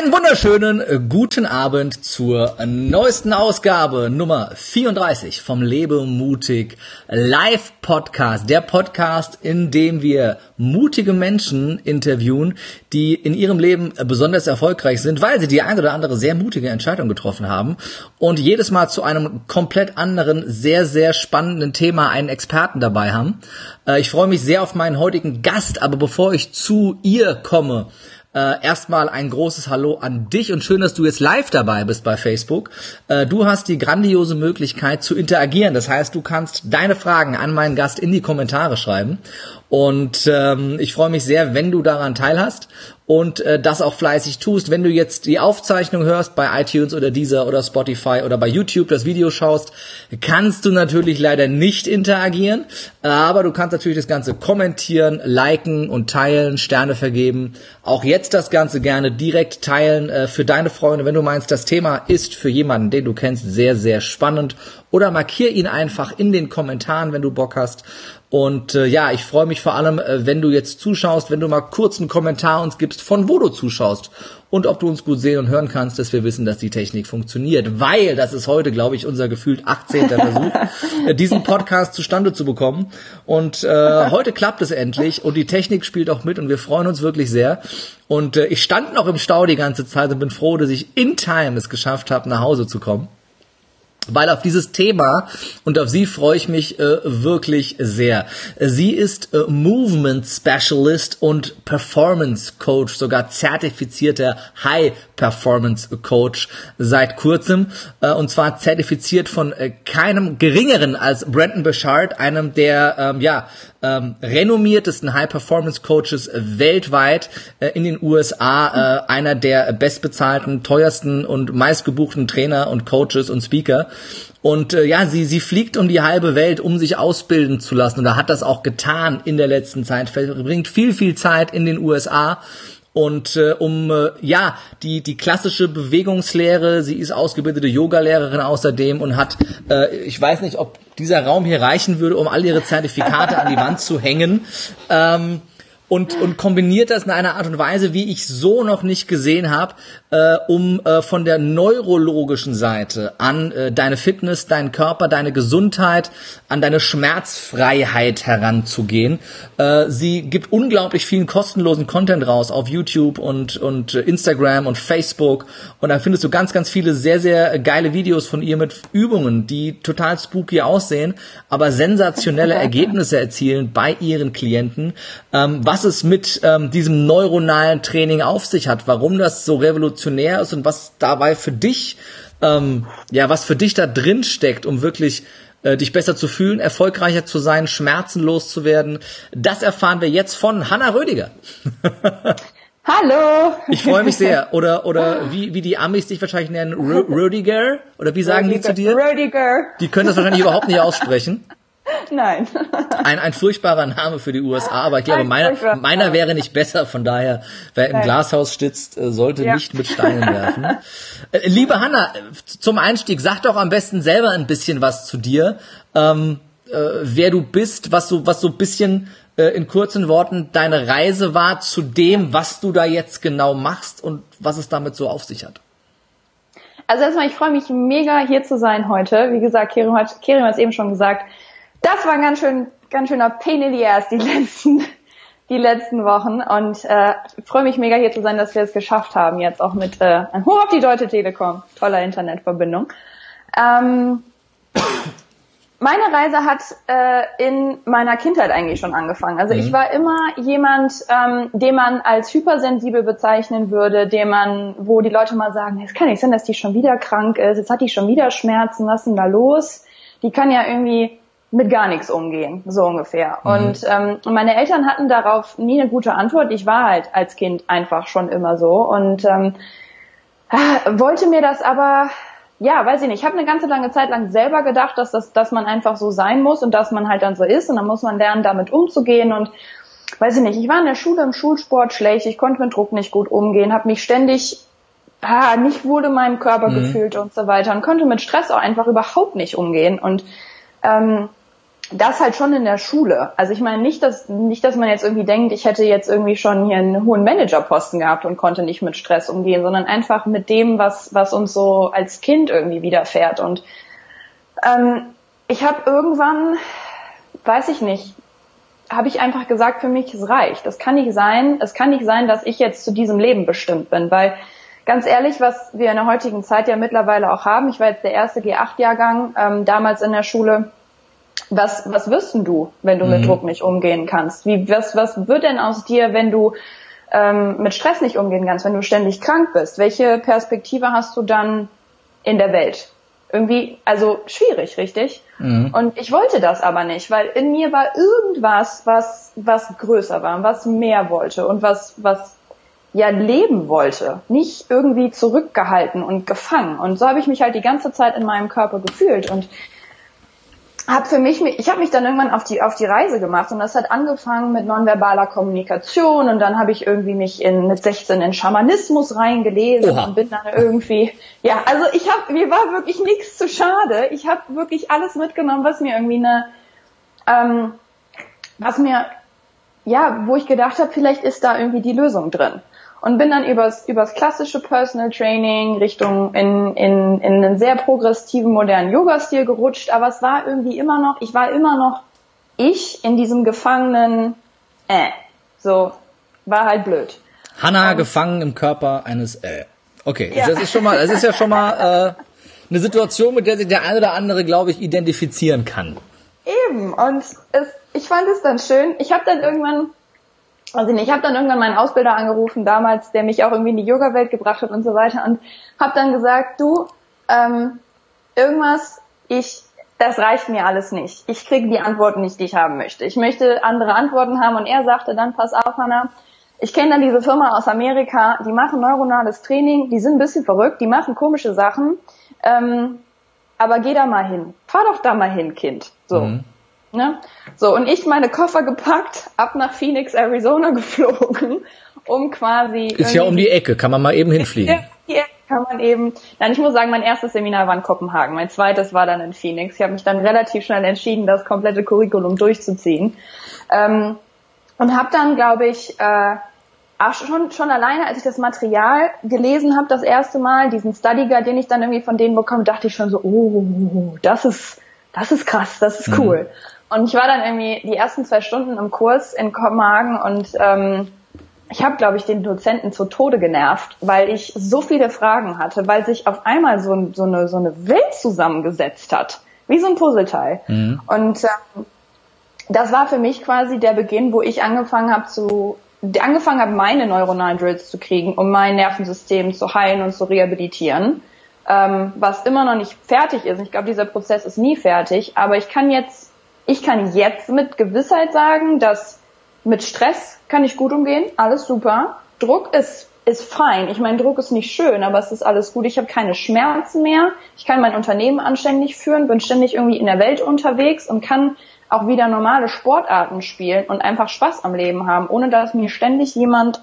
Einen wunderschönen äh, guten Abend zur neuesten Ausgabe Nummer 34 vom Lebe mutig Live Podcast. Der Podcast, in dem wir mutige Menschen interviewen, die in ihrem Leben besonders erfolgreich sind, weil sie die ein oder andere sehr mutige Entscheidung getroffen haben und jedes Mal zu einem komplett anderen, sehr, sehr spannenden Thema einen Experten dabei haben. Äh, ich freue mich sehr auf meinen heutigen Gast, aber bevor ich zu ihr komme, äh, erstmal ein großes Hallo an dich und schön, dass du jetzt live dabei bist bei Facebook. Äh, du hast die grandiose Möglichkeit zu interagieren. Das heißt, du kannst deine Fragen an meinen Gast in die Kommentare schreiben. Und ähm, ich freue mich sehr, wenn du daran teilhast und äh, das auch fleißig tust. Wenn du jetzt die Aufzeichnung hörst bei iTunes oder Deezer oder Spotify oder bei YouTube das Video schaust, kannst du natürlich leider nicht interagieren, aber du kannst natürlich das Ganze kommentieren, liken und teilen, Sterne vergeben. Auch jetzt das Ganze gerne direkt teilen äh, für deine Freunde, wenn du meinst, das Thema ist für jemanden, den du kennst, sehr, sehr spannend. Oder markier ihn einfach in den Kommentaren, wenn du Bock hast. Und äh, ja, ich freue mich vor allem, äh, wenn du jetzt zuschaust, wenn du mal kurz einen Kommentar uns gibst, von wo du zuschaust und ob du uns gut sehen und hören kannst, dass wir wissen, dass die Technik funktioniert. Weil das ist heute, glaube ich, unser gefühlt 18. Versuch, äh, diesen Podcast zustande zu bekommen. Und äh, heute klappt es endlich und die Technik spielt auch mit und wir freuen uns wirklich sehr. Und äh, ich stand noch im Stau die ganze Zeit und bin froh, dass ich in Time es geschafft habe, nach Hause zu kommen weil auf dieses Thema und auf sie freue ich mich äh, wirklich sehr. Sie ist äh, Movement Specialist und Performance Coach, sogar zertifizierter High Performance Coach seit kurzem äh, und zwar zertifiziert von äh, keinem geringeren als Brandon Bouchard, einem der ähm, ja ähm, renommiertesten High Performance Coaches weltweit äh, in den USA, äh, einer der bestbezahlten, teuersten und meistgebuchten Trainer und Coaches und Speaker. Und äh, ja, sie, sie fliegt um die halbe Welt, um sich ausbilden zu lassen. Und da hat das auch getan in der letzten Zeit. Verbringt viel, viel Zeit in den USA und äh, um äh, ja die die klassische Bewegungslehre, sie ist ausgebildete Yogalehrerin außerdem und hat äh, ich weiß nicht, ob dieser Raum hier reichen würde, um all ihre Zertifikate an die Wand zu hängen. Ähm, und, und kombiniert das in einer Art und Weise, wie ich so noch nicht gesehen habe, äh, um äh, von der neurologischen Seite an äh, deine Fitness, deinen Körper, deine Gesundheit, an deine Schmerzfreiheit heranzugehen. Äh, sie gibt unglaublich vielen kostenlosen Content raus auf YouTube und, und Instagram und Facebook und da findest du ganz, ganz viele sehr, sehr geile Videos von ihr mit Übungen, die total spooky aussehen, aber sensationelle Ergebnisse erzielen bei ihren Klienten. Ähm, was was es mit ähm, diesem neuronalen Training auf sich hat, warum das so revolutionär ist und was dabei für dich, ähm, ja, was für dich da drin steckt, um wirklich äh, dich besser zu fühlen, erfolgreicher zu sein, schmerzenlos zu werden. Das erfahren wir jetzt von Hanna Rödiger. Hallo! Ich freue mich sehr. Oder, oder wie, wie die Amis dich wahrscheinlich nennen, Rödiger? Oder wie sagen Rödiger. die zu dir? Rödiger. Die können das wahrscheinlich überhaupt nicht aussprechen. Nein. Ein, ein furchtbarer Name für die USA, aber ich glaube, meiner, meiner wäre nicht besser. Von daher, wer im Nein. Glashaus stützt, äh, sollte ja. nicht mit Steinen werfen. Äh, liebe Hanna, zum Einstieg, sag doch am besten selber ein bisschen was zu dir. Ähm, äh, wer du bist, was so, was so ein bisschen äh, in kurzen Worten deine Reise war zu dem, was du da jetzt genau machst und was es damit so auf sich hat. Also erstmal, ich freue mich mega hier zu sein heute. Wie gesagt, Kerim hat, Kerim hat es eben schon gesagt, das war ein ganz schön, ganz schöner Pain in the Ass die letzten, die letzten Wochen und äh, freue mich mega hier zu sein, dass wir es geschafft haben jetzt auch mit äh, ein Hoch auf die Deutsche Telekom, toller Internetverbindung. Ähm, meine Reise hat äh, in meiner Kindheit eigentlich schon angefangen. Also mhm. ich war immer jemand, ähm, den man als hypersensibel bezeichnen würde, dem man, wo die Leute mal sagen, es kann nicht sein, dass die schon wieder krank ist, jetzt hat die schon wieder Schmerzen, was ist denn da los? Die kann ja irgendwie mit gar nichts umgehen, so ungefähr. Mhm. Und ähm, meine Eltern hatten darauf nie eine gute Antwort. Ich war halt als Kind einfach schon immer so und ähm, äh, wollte mir das aber, ja, weiß ich nicht, ich habe eine ganze lange Zeit lang selber gedacht, dass, das, dass man einfach so sein muss und dass man halt dann so ist und dann muss man lernen, damit umzugehen und weiß ich nicht, ich war in der Schule im Schulsport schlecht, ich konnte mit Druck nicht gut umgehen, habe mich ständig ah, nicht wohl in meinem Körper mhm. gefühlt und so weiter und konnte mit Stress auch einfach überhaupt nicht umgehen und ähm, das halt schon in der Schule. Also ich meine nicht, dass nicht, dass man jetzt irgendwie denkt, ich hätte jetzt irgendwie schon hier einen hohen Managerposten gehabt und konnte nicht mit Stress umgehen, sondern einfach mit dem, was was uns so als Kind irgendwie widerfährt. Und ähm, ich habe irgendwann, weiß ich nicht, habe ich einfach gesagt, für mich es reicht. Das kann nicht sein. Es kann nicht sein, dass ich jetzt zu diesem Leben bestimmt bin, weil ganz ehrlich, was wir in der heutigen Zeit ja mittlerweile auch haben. Ich war jetzt der erste G8-Jahrgang ähm, damals in der Schule was, was wirst denn du, wenn du mhm. mit Druck nicht umgehen kannst? Wie, was, was wird denn aus dir, wenn du ähm, mit Stress nicht umgehen kannst, wenn du ständig krank bist? Welche Perspektive hast du dann in der Welt? Irgendwie, also schwierig, richtig? Mhm. Und ich wollte das aber nicht, weil in mir war irgendwas, was, was größer war, was mehr wollte und was, was ja leben wollte, nicht irgendwie zurückgehalten und gefangen. Und so habe ich mich halt die ganze Zeit in meinem Körper gefühlt und habe für mich, ich habe mich dann irgendwann auf die auf die Reise gemacht und das hat angefangen mit nonverbaler Kommunikation und dann habe ich irgendwie mich in mit 16 in Schamanismus reingelesen Oha. und bin dann irgendwie ja also ich habe mir war wirklich nichts zu schade ich habe wirklich alles mitgenommen was mir irgendwie eine ähm, was mir ja wo ich gedacht habe vielleicht ist da irgendwie die Lösung drin und bin dann übers, übers klassische Personal Training Richtung in, in, in einen sehr progressiven, modernen Yoga-Stil gerutscht, aber es war irgendwie immer noch, ich war immer noch ich in diesem gefangenen, äh, so, war halt blöd. Hanna gefangen im Körper eines, äh. Okay, ja. das ist schon mal, das ist ja schon mal äh, eine Situation, mit der sich der eine oder andere, glaube ich, identifizieren kann. Eben, und es, ich fand es dann schön. Ich habe dann irgendwann also ich habe dann irgendwann meinen Ausbilder angerufen damals, der mich auch irgendwie in die Yoga-Welt gebracht hat und so weiter und habe dann gesagt, du, ähm, irgendwas, ich, das reicht mir alles nicht. Ich kriege die Antworten nicht, die ich haben möchte. Ich möchte andere Antworten haben und er sagte dann, pass auf, Hannah, ich kenne dann diese Firma aus Amerika, die machen neuronales Training, die sind ein bisschen verrückt, die machen komische Sachen, ähm, aber geh da mal hin. Fahr doch da mal hin, Kind. So. Mhm. Ne? So, und ich meine Koffer gepackt, ab nach Phoenix, Arizona geflogen, um quasi. Ist ja um die Ecke, kann man mal eben hinfliegen. Hier kann man eben. Nein, ich muss sagen, mein erstes Seminar war in Kopenhagen, mein zweites war dann in Phoenix. Ich habe mich dann relativ schnell entschieden, das komplette Curriculum durchzuziehen. Ähm, und habe dann, glaube ich, äh, auch schon, schon alleine, als ich das Material gelesen habe, das erste Mal, diesen Study Guide, den ich dann irgendwie von denen bekomme, dachte ich schon so, oh, das ist, das ist krass, das ist mhm. cool. Mhm. Und ich war dann irgendwie die ersten zwei Stunden im Kurs in Kopenhagen und ähm, ich habe, glaube ich, den Dozenten zu Tode genervt, weil ich so viele Fragen hatte, weil sich auf einmal so, so, eine, so eine Welt zusammengesetzt hat, wie so ein Puzzleteil. Mhm. Und ähm, das war für mich quasi der Beginn, wo ich angefangen habe zu angefangen habe, meine neuronalen Drills zu kriegen, um mein Nervensystem zu heilen und zu rehabilitieren, ähm, was immer noch nicht fertig ist. Ich glaube, dieser Prozess ist nie fertig, aber ich kann jetzt ich kann jetzt mit Gewissheit sagen, dass mit Stress kann ich gut umgehen, alles super. Druck ist ist fein. Ich meine, Druck ist nicht schön, aber es ist alles gut. Ich habe keine Schmerzen mehr. Ich kann mein Unternehmen anständig führen, bin ständig irgendwie in der Welt unterwegs und kann auch wieder normale Sportarten spielen und einfach Spaß am Leben haben, ohne dass mir ständig jemand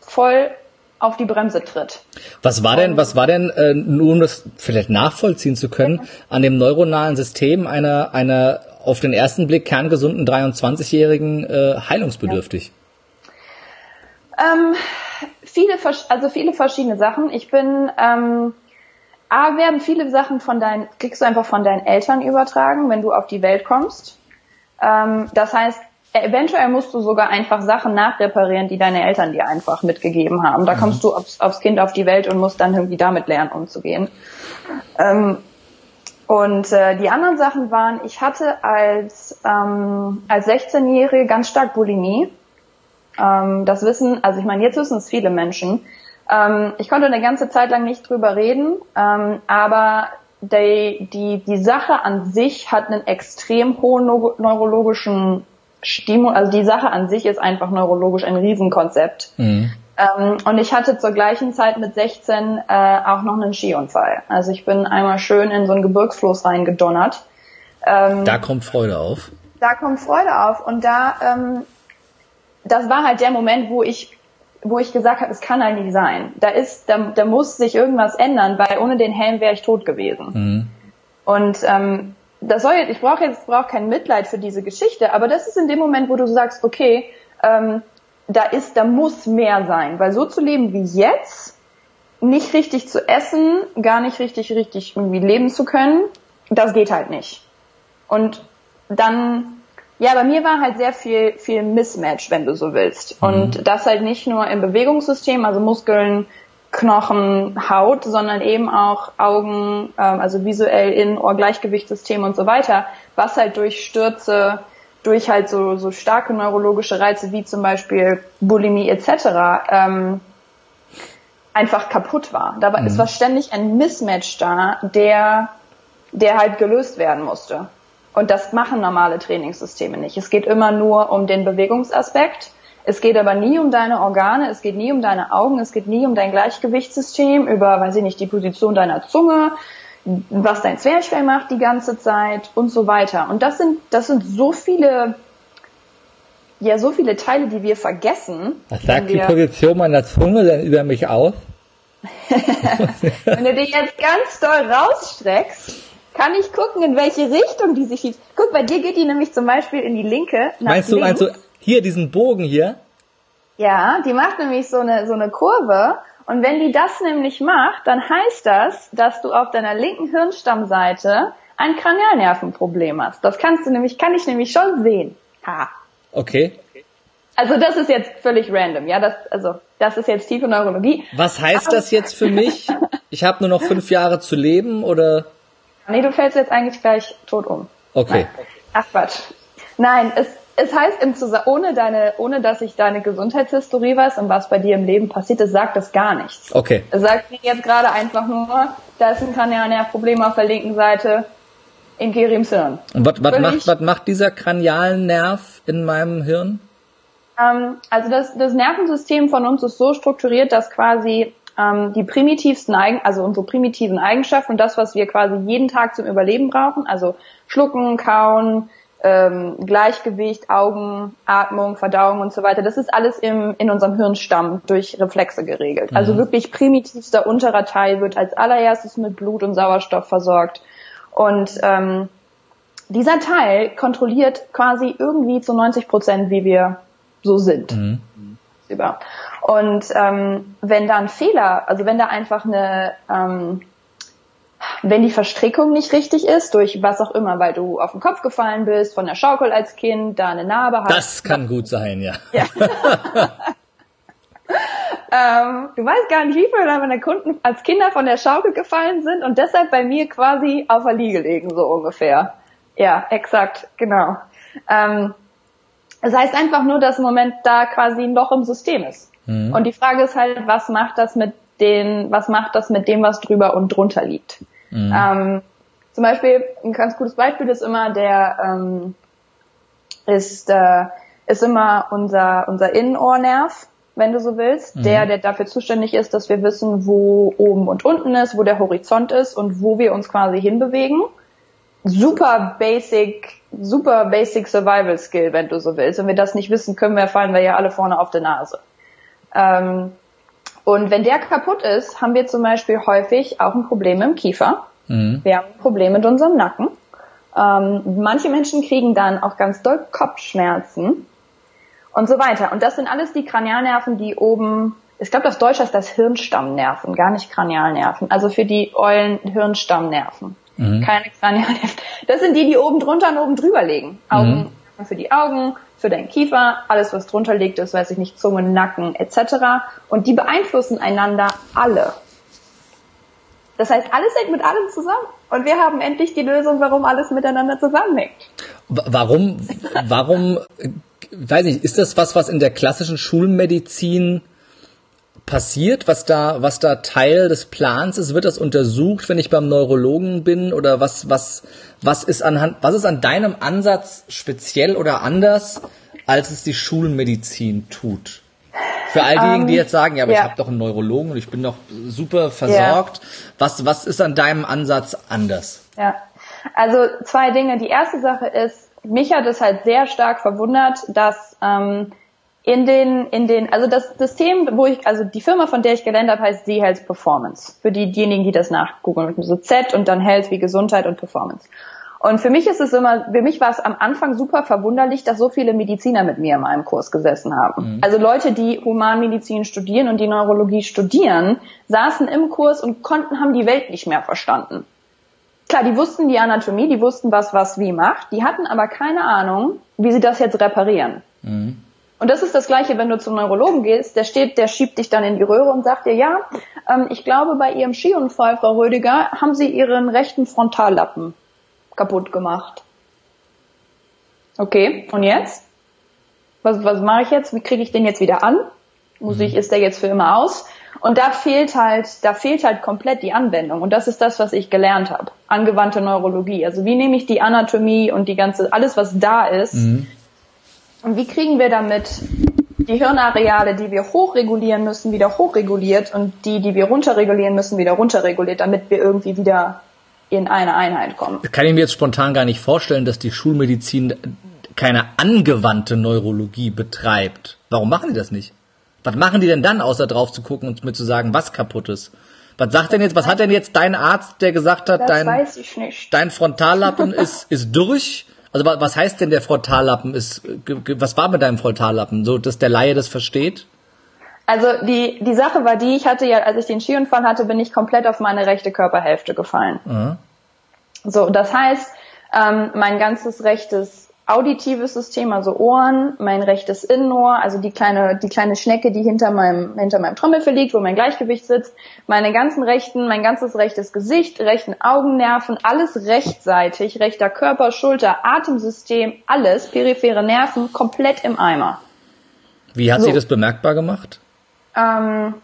voll auf die Bremse tritt. Was war denn, was war denn, äh, nur um das vielleicht nachvollziehen zu können, an dem neuronalen System einer, einer auf den ersten Blick kerngesunden 23-Jährigen äh, heilungsbedürftig? Ja. Ähm, viele, also viele verschiedene Sachen. Ich bin, ähm, A, werden viele Sachen von deinen, kriegst du einfach von deinen Eltern übertragen, wenn du auf die Welt kommst. Ähm, das heißt, eventuell musst du sogar einfach Sachen nachreparieren, die deine Eltern dir einfach mitgegeben haben. Da mhm. kommst du aufs, aufs, Kind auf die Welt und musst dann irgendwie damit lernen, umzugehen. Ähm, und äh, die anderen Sachen waren, ich hatte als, ähm, als 16-Jährige ganz stark Bulimie. Ähm, das wissen, also ich meine, jetzt wissen es viele Menschen. Ähm, ich konnte eine ganze Zeit lang nicht drüber reden, ähm, aber die, die, die Sache an sich hat einen extrem hohen neurologischen Stimul, also die Sache an sich ist einfach neurologisch ein Riesenkonzept. Mhm. Ähm, und ich hatte zur gleichen Zeit mit 16 äh, auch noch einen Skiunfall. Also ich bin einmal schön in so einen Gebirgsfloß reingedonnert. Ähm, da kommt Freude auf. Da kommt Freude auf. Und da, ähm, das war halt der Moment, wo ich wo ich gesagt habe, es kann halt nicht sein. Da ist, da, da muss sich irgendwas ändern, weil ohne den Helm wäre ich tot gewesen. Mhm. Und ähm, das soll jetzt, ich brauche jetzt brauche kein Mitleid für diese Geschichte, aber das ist in dem Moment, wo du sagst, okay, ähm, da ist, da muss mehr sein, weil so zu leben wie jetzt, nicht richtig zu essen, gar nicht richtig, richtig irgendwie leben zu können, das geht halt nicht. Und dann, ja, bei mir war halt sehr viel, viel Mismatch, wenn du so willst. Mhm. Und das halt nicht nur im Bewegungssystem, also Muskeln, Knochen, Haut, sondern eben auch Augen, ähm, also visuell in Ohr-Gleichgewichtssystem und so weiter, was halt durch Stürze, durch halt so, so starke neurologische Reize wie zum Beispiel Bulimie etc. Ähm, einfach kaputt war. Da war, mhm. es war ständig ein Mismatch da, der, der halt gelöst werden musste. Und das machen normale Trainingssysteme nicht. Es geht immer nur um den Bewegungsaspekt. Es geht aber nie um deine Organe, es geht nie um deine Augen, es geht nie um dein Gleichgewichtssystem, über, weiß ich nicht, die Position deiner Zunge, was dein Zwerchfell macht die ganze Zeit und so weiter. Und das sind, das sind so viele, ja, so viele Teile, die wir vergessen. Was sagt die Position meiner Zunge denn über mich aus? wenn du dich jetzt ganz doll rausstreckst, kann ich gucken, in welche Richtung die sich schiebt. Guck, bei dir geht die nämlich zum Beispiel in die linke. meinst du, meinst du hier diesen Bogen hier? Ja, die macht nämlich so eine, so eine Kurve und wenn die das nämlich macht, dann heißt das, dass du auf deiner linken Hirnstammseite ein Kranialnervenproblem hast. Das kannst du nämlich, kann ich nämlich schon sehen. Ha. Okay. Also das ist jetzt völlig random, ja, das, also das ist jetzt tiefe Neurologie. Was heißt das jetzt für mich? Ich habe nur noch fünf Jahre zu leben oder? Nee, du fällst jetzt eigentlich gleich tot um. Okay. Nein. Ach Quatsch. Nein, es, es heißt im Zusammenhang, ohne deine, ohne dass ich deine Gesundheitshistorie weiß und was bei dir im Leben passiert ist, sagt das gar nichts. Okay. Es sagt mir jetzt gerade einfach nur, da ist ein Kranialnervproblem auf der linken Seite in Kerims Hirn. Und was, was, macht, was macht dieser Kranialnerv in meinem Hirn? Ähm, also das, das Nervensystem von uns ist so strukturiert, dass quasi ähm, die primitivsten Eigen, also unsere primitiven Eigenschaften und das, was wir quasi jeden Tag zum Überleben brauchen, also schlucken, kauen, ähm, Gleichgewicht, Augen, Atmung, Verdauung und so weiter. Das ist alles im, in unserem Hirnstamm durch Reflexe geregelt. Also mhm. Also wirklich primitivster unterer Teil wird als allererstes mit Blut und Sauerstoff versorgt. Und ähm, dieser Teil kontrolliert quasi irgendwie zu 90 Prozent, wie wir so sind. Mhm. Und ähm, wenn da ein Fehler, also wenn da einfach eine ähm, wenn die Verstrickung nicht richtig ist, durch was auch immer, weil du auf den Kopf gefallen bist, von der Schaukel als Kind, da eine Narbe hast. Das kann gut sein, ja. ja. ähm, du weißt gar nicht, wie viele meiner Kunden als Kinder von der Schaukel gefallen sind und deshalb bei mir quasi auf der Liege liegen, so ungefähr. Ja, exakt, genau. Ähm, das heißt einfach nur, dass im Moment da quasi ein Loch im System ist. Mhm. Und die Frage ist halt, was macht das mit den, was macht das mit dem, was drüber und drunter liegt? Mhm. Ähm, zum Beispiel, ein ganz gutes Beispiel ist immer der, ähm, ist, äh, ist immer unser, unser Innenohrnerv, wenn du so willst, mhm. der, der dafür zuständig ist, dass wir wissen, wo oben und unten ist, wo der Horizont ist und wo wir uns quasi hinbewegen. Super basic, super basic Survival Skill, wenn du so willst. Wenn wir das nicht wissen, können wir, fallen wir ja alle vorne auf der Nase. Ähm, und wenn der kaputt ist, haben wir zum Beispiel häufig auch ein Problem im Kiefer. Mhm. Wir haben ein Problem mit unserem Nacken. Ähm, manche Menschen kriegen dann auch ganz doll Kopfschmerzen und so weiter. Und das sind alles die Kranialnerven, die oben, ich glaube, das Deutsche heißt das Hirnstammnerven, gar nicht Kranialnerven. Also für die Eulen Hirnstammnerven. Mhm. Keine Kranialnerven. Das sind die, die oben drunter und oben drüber liegen. Augen mhm. Für die Augen, für deinen Kiefer, alles was drunter liegt, ist, weiß ich nicht, Zunge, Nacken etc. Und die beeinflussen einander alle. Das heißt, alles hängt mit allem zusammen. Und wir haben endlich die Lösung, warum alles miteinander zusammenhängt. Warum, warum, weiß nicht, ist das was, was in der klassischen Schulmedizin passiert, was da, was da Teil des Plans ist? Wird das untersucht, wenn ich beim Neurologen bin? Oder was, was, was ist anhand, was ist an deinem Ansatz speziell oder anders, als es die Schulmedizin tut? Für all diejenigen, die ähm, jetzt sagen, ja, aber ja. ich habe doch einen Neurologen und ich bin doch super versorgt. Ja. Was, was ist an deinem Ansatz anders? Ja, also zwei Dinge. Die erste Sache ist, mich hat es halt sehr stark verwundert, dass ähm, in den, in den, also das System, wo ich, also die Firma, von der ich gelernt habe, heißt Z-Health Performance. Für die, diejenigen, die das nachgoogeln. So Z und dann Health wie Gesundheit und Performance. Und für mich ist es immer, für mich war es am Anfang super verwunderlich, dass so viele Mediziner mit mir in meinem Kurs gesessen haben. Mhm. Also Leute, die Humanmedizin studieren und die Neurologie studieren, saßen im Kurs und konnten, haben die Welt nicht mehr verstanden. Klar, die wussten die Anatomie, die wussten, was was wie macht, die hatten aber keine Ahnung, wie sie das jetzt reparieren. Mhm. Und das ist das Gleiche, wenn du zum Neurologen gehst, der steht, der schiebt dich dann in die Röhre und sagt dir, ja, ähm, ich glaube, bei Ihrem Skiunfall, Frau Rödiger, haben Sie Ihren rechten Frontallappen kaputt gemacht. Okay, und jetzt? Was, was mache ich jetzt? Wie kriege ich den jetzt wieder an? Muss ich, mhm. ist der jetzt für immer aus? Und da fehlt halt, da fehlt halt komplett die Anwendung. Und das ist das, was ich gelernt habe. Angewandte Neurologie. Also wie nehme ich die Anatomie und die ganze, alles was da ist, mhm. Und wie kriegen wir damit die Hirnareale, die wir hochregulieren müssen, wieder hochreguliert und die, die wir runterregulieren müssen, wieder runterreguliert, damit wir irgendwie wieder in eine Einheit kommen. Kann ich mir jetzt spontan gar nicht vorstellen, dass die Schulmedizin keine angewandte Neurologie betreibt. Warum machen die das nicht? Was machen die denn dann, außer drauf zu gucken und mir zu sagen, was kaputt ist? Was sagt denn jetzt, was hat denn jetzt dein Arzt, der gesagt hat, das dein, dein Frontallappen ist, ist durch? Also was heißt denn der Frontallappen ist, was war mit deinem Frontallappen? So, dass der Laie das versteht? Also die, die Sache war die, ich hatte ja, als ich den Skiunfall hatte, bin ich komplett auf meine rechte Körperhälfte gefallen. Mhm. So, das heißt, ähm, mein ganzes rechtes auditives System, also Ohren, mein rechtes Innenohr, also die kleine, die kleine Schnecke, die hinter meinem, hinter meinem Trommelfell liegt, wo mein Gleichgewicht sitzt, meine ganzen rechten, mein ganzes rechtes Gesicht, rechten Augennerven, alles rechtseitig, rechter Körper, Schulter, Atemsystem, alles, periphere Nerven, komplett im Eimer. Wie hat so. sie das bemerkbar gemacht? Ähm,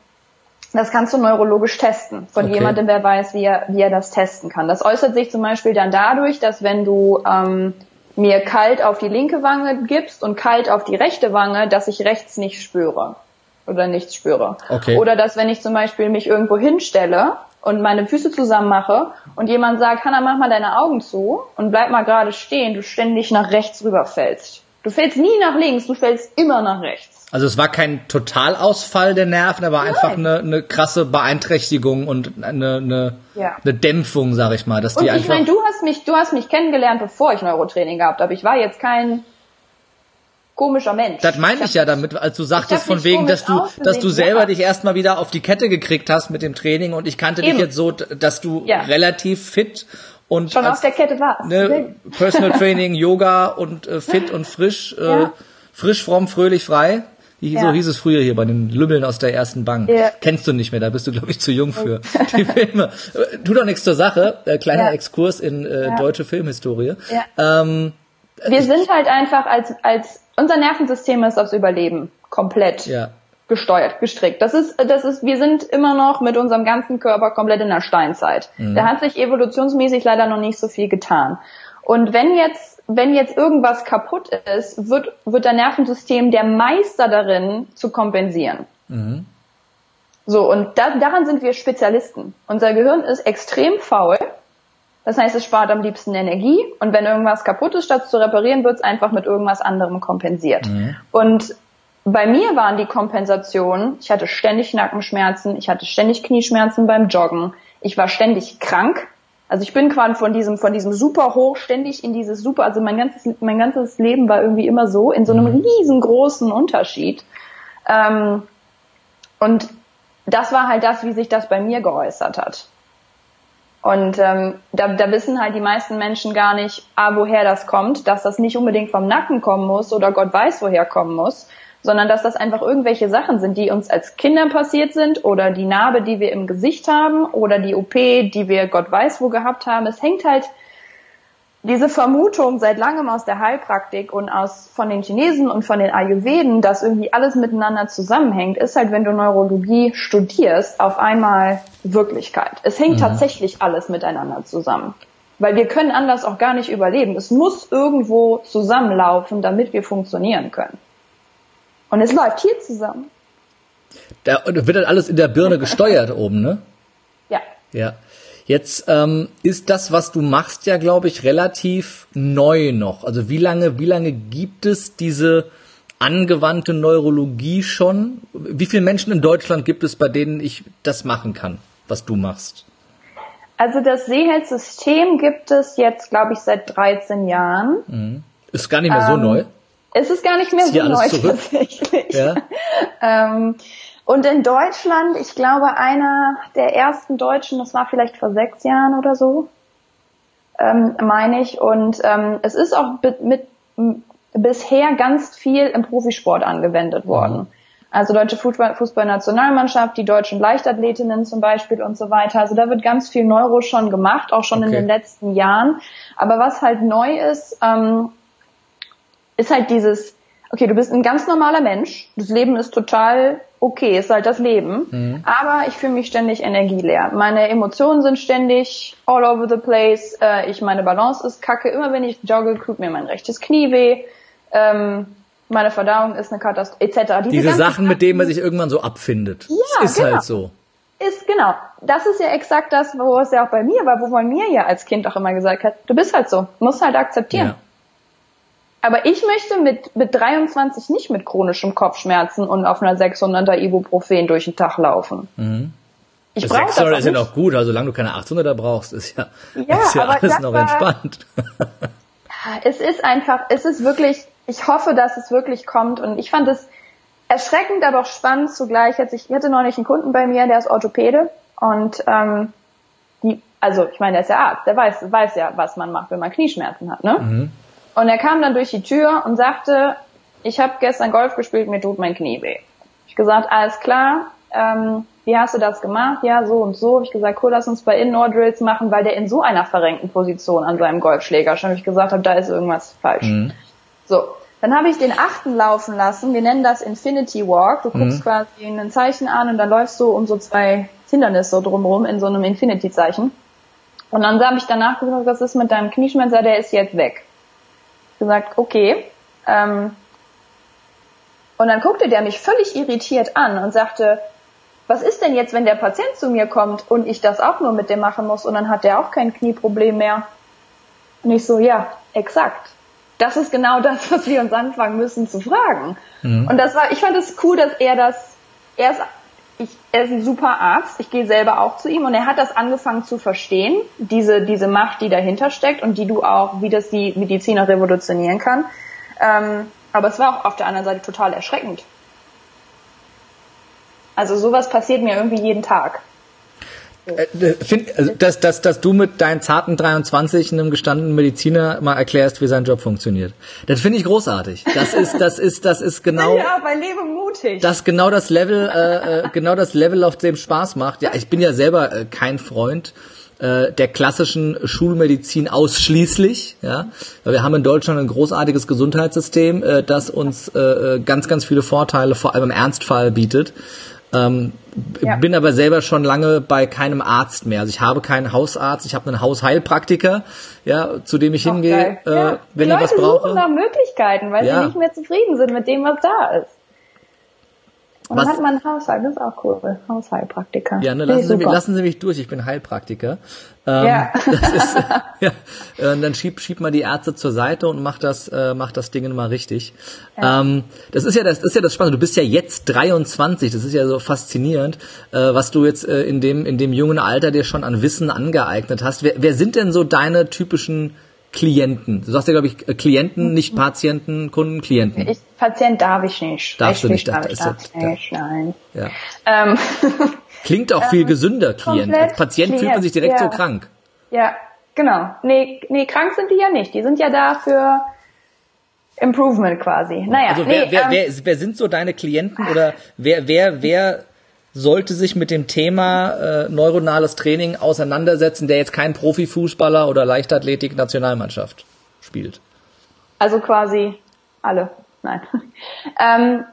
das kannst du neurologisch testen von okay. jemandem, der weiß, wie er, wie er das testen kann. Das äußert sich zum Beispiel dann dadurch, dass wenn du ähm, mir kalt auf die linke Wange gibst und kalt auf die rechte Wange, dass ich rechts nicht spüre oder nichts spüre. Okay. Oder dass wenn ich zum Beispiel mich irgendwo hinstelle und meine Füße zusammen mache und jemand sagt, Hanna, mach mal deine Augen zu und bleib mal gerade stehen, du ständig nach rechts rüberfällst. Du fällst nie nach links, du fällst immer nach rechts. Also es war kein Totalausfall der Nerven, aber Nein. einfach eine, eine krasse Beeinträchtigung und eine, eine, ja. eine Dämpfung, sag ich mal. Dass und die ich meine, du hast mich, du hast mich kennengelernt, bevor ich Neurotraining gehabt habe. Ich war jetzt kein komischer Mensch. Das meine ich, ich ja damit, als du sagtest von wegen, dass du, dass du selber ja. dich erstmal wieder auf die Kette gekriegt hast mit dem Training und ich kannte Eben. dich jetzt so, dass du ja. relativ fit und schon als, auf der Kette warst. Ne, Personal Training, Yoga und äh, fit und frisch, äh, frisch, fromm, fröhlich, frei. Ja. So hieß es früher hier bei den Lümmeln aus der ersten Bank. Ja. Kennst du nicht mehr, da bist du, glaube ich, zu jung für die Filme. Tu doch nichts zur Sache. Äh, kleiner ja. Exkurs in äh, deutsche Filmhistorie. Ähm, Wir sind halt einfach als, als unser Nervensystem ist aufs Überleben komplett ja. gesteuert, gestrickt. Das ist, das ist, wir sind immer noch mit unserem ganzen Körper komplett in der Steinzeit. Mhm. Da hat sich evolutionsmäßig leider noch nicht so viel getan. Und wenn jetzt wenn jetzt irgendwas kaputt ist, wird, wird dein Nervensystem der Meister darin, zu kompensieren. Mhm. So, und da, daran sind wir Spezialisten. Unser Gehirn ist extrem faul. Das heißt, es spart am liebsten Energie und wenn irgendwas kaputt ist, statt zu reparieren, wird es einfach mit irgendwas anderem kompensiert. Mhm. Und bei mir waren die Kompensationen, ich hatte ständig Nackenschmerzen, ich hatte ständig Knieschmerzen beim Joggen, ich war ständig krank, also ich bin quasi von diesem, von diesem super hoch ständig in dieses super, also mein ganzes, mein ganzes Leben war irgendwie immer so, in so einem mhm. riesengroßen Unterschied. Ähm, und das war halt das, wie sich das bei mir geäußert hat. Und ähm, da, da wissen halt die meisten Menschen gar nicht, ah, woher das kommt, dass das nicht unbedingt vom Nacken kommen muss oder Gott weiß, woher kommen muss, sondern dass das einfach irgendwelche Sachen sind, die uns als Kinder passiert sind oder die Narbe, die wir im Gesicht haben oder die OP, die wir Gott weiß wo gehabt haben. Es hängt halt diese Vermutung seit langem aus der Heilpraktik und aus von den Chinesen und von den Ayurveden, dass irgendwie alles miteinander zusammenhängt, ist halt, wenn du Neurologie studierst, auf einmal Wirklichkeit. Es hängt mhm. tatsächlich alles miteinander zusammen. Weil wir können anders auch gar nicht überleben. Es muss irgendwo zusammenlaufen, damit wir funktionieren können. Und es läuft hier zusammen. Da wird dann alles in der Birne gesteuert oben, ne? Ja. Ja. Jetzt ähm, ist das, was du machst, ja, glaube ich, relativ neu noch. Also wie lange, wie lange gibt es diese angewandte Neurologie schon? Wie viele Menschen in Deutschland gibt es, bei denen ich das machen kann, was du machst? Also das Seeheldssystem gibt es jetzt, glaube ich, seit 13 Jahren. Mhm. Ist gar nicht mehr so Ähm, neu. Es ist gar nicht mehr so neu zurück? tatsächlich. Ja. Ähm, und in Deutschland, ich glaube, einer der ersten Deutschen, das war vielleicht vor sechs Jahren oder so, ähm, meine ich. Und ähm, es ist auch mit, m- bisher ganz viel im Profisport angewendet worden. Also deutsche Fußball- Fußballnationalmannschaft, die deutschen Leichtathletinnen zum Beispiel und so weiter. Also da wird ganz viel Neuro schon gemacht, auch schon in Okay. den letzten Jahren. Aber was halt neu ist, ähm, ist halt dieses, okay, du bist ein ganz normaler Mensch, das Leben ist total okay, ist halt das Leben, aber ich fühle mich ständig energieleer. Meine Emotionen sind ständig all over the place, äh, ich meine Balance ist kacke, immer wenn ich jogge, tut mir mein rechtes Knie weh, ähm, meine Verdauung ist eine Katastrophe, etc. Diese ganzen Sachen, mit denen man sich irgendwann so abfindet. Ja, das ist genau. halt so. ist genau. Das ist ja exakt das, wo es ja auch bei mir war, wo man mir ja als Kind auch immer gesagt hat, du bist halt so, musst halt akzeptieren. Ja. Aber ich möchte mit, mit 23 nicht mit chronischem Kopfschmerzen und auf einer 600er Ibuprofen durch den Tag laufen. Ich Das brauche das 600 auch ist ja noch gut, also solange du keine 800er brauchst, ist ja, Ja, ist ja alles das noch war- entspannt. Es ist einfach, es ist wirklich, ich hoffe, dass es wirklich kommt und ich fand es erschreckend, aber auch spannend zugleich. Jetzt, ich hatte neulich einen Kunden bei mir, der ist Orthopäde und ähm, die, also ich meine, der ist ja Arzt, der weiß, weiß ja, was man macht, wenn man Knieschmerzen hat, ne? Und er kam dann durch die Tür und sagte, ich habe gestern Golf gespielt, mir tut mein Knie weh. Ich gesagt, alles klar, ähm, wie hast du das gemacht? Ja, so und so. Hab ich gesagt, cool, lass uns bei In-Ohr-Drills machen, weil der in so einer verrenkten Position an seinem Golfschläger schon, ich gesagt habe, da ist irgendwas falsch. So, dann habe ich den achten laufen lassen. Wir nennen das Infinity Walk. Du guckst quasi ein Zeichen an und dann läufst du um so zwei Hindernisse drumherum in so einem Infinity-Zeichen. Und dann habe ich danach gesagt, was ist mit deinem Knieschmerz? Der ist jetzt weg. Gesagt, okay. Ähm, und dann guckte der mich völlig irritiert an und sagte, was ist denn jetzt, wenn der Patient zu mir kommt und ich das auch nur mit dem machen muss und dann hat der auch kein Knieproblem mehr? Und ich so, ja, exakt. Das ist genau das, was wir uns anfangen müssen zu fragen. Und das war, ich fand es cool, dass er das, er ist, ich, er ist ein super Arzt. Ich gehe selber auch zu ihm und er hat das angefangen zu verstehen, diese, diese Macht, die dahinter steckt und die du auch, wie das die Medizin auch revolutionieren kann. Ähm, aber es war auch auf der anderen Seite total erschreckend. Also sowas passiert mir irgendwie jeden Tag. Äh, also, dass, dass, dass du mit deinen zarten 23 einem gestandenen Mediziner mal erklärst, wie sein Job funktioniert. Das finde ich großartig. Das ist, das ist, das ist genau. Ja, bei Lebe mutig. das genau das Level, äh, äh, genau das Level, auf dem Spaß macht. Ja, ich bin ja selber äh, kein Freund äh, der klassischen Schulmedizin ausschließlich, ja, wir haben in Deutschland ein großartiges Gesundheitssystem, äh, das uns äh, äh, ganz, ganz viele Vorteile, vor allem im Ernstfall bietet. Ähm, Ja. Bin aber selber schon lange bei keinem Arzt mehr. Also ich habe keinen Hausarzt, ich habe einen Hausheilpraktiker, ja, zu dem ich Auch hingehe, äh, ja. wenn die ich was Leute brauche. suchen nach Möglichkeiten, weil Ja. sie nicht mehr zufrieden sind mit dem, was da ist. Und dann hat man einen Haushalt, das ist auch cool. Hausheilpraktiker. Ja, ne, lassen, Sie mich, lassen Sie mich durch, ich bin Heilpraktiker. Ähm, Ja. Das ist, ja, äh, dann schiebt schieb mal die Ärzte zur Seite und macht das, äh, macht das Ding mal richtig. Ähm, das ist ja das, das ist ja das Spannende. Du bist ja jetzt 23, das ist ja so faszinierend, äh, was du jetzt äh, in dem in dem jungen Alter dir schon an Wissen angeeignet hast. Wer, wer sind denn so deine typischen Klienten? Du sagst ja, glaube ich, äh, Klienten, nicht Patienten, Kunden, Klienten. Ich, Patient darf ich nicht. Darfst du nicht, das darf ich darf ich nicht, nein. Ja. Ähm, Klingt auch viel gesünder, Klient. Als Patient fühlt man Klient, sich direkt ja. so krank. ja, genau. Nee, nee, krank sind die ja nicht. Die sind ja da für Improvement quasi. Naja, Also wer, nee, wer, ähm, wer, wer sind so deine Klienten oder wer, wer, wer sollte sich mit dem Thema äh, neuronales Training auseinandersetzen, der jetzt kein Profifußballer oder Leichtathletik-Nationalmannschaft spielt? Also quasi alle. Nein. ähm,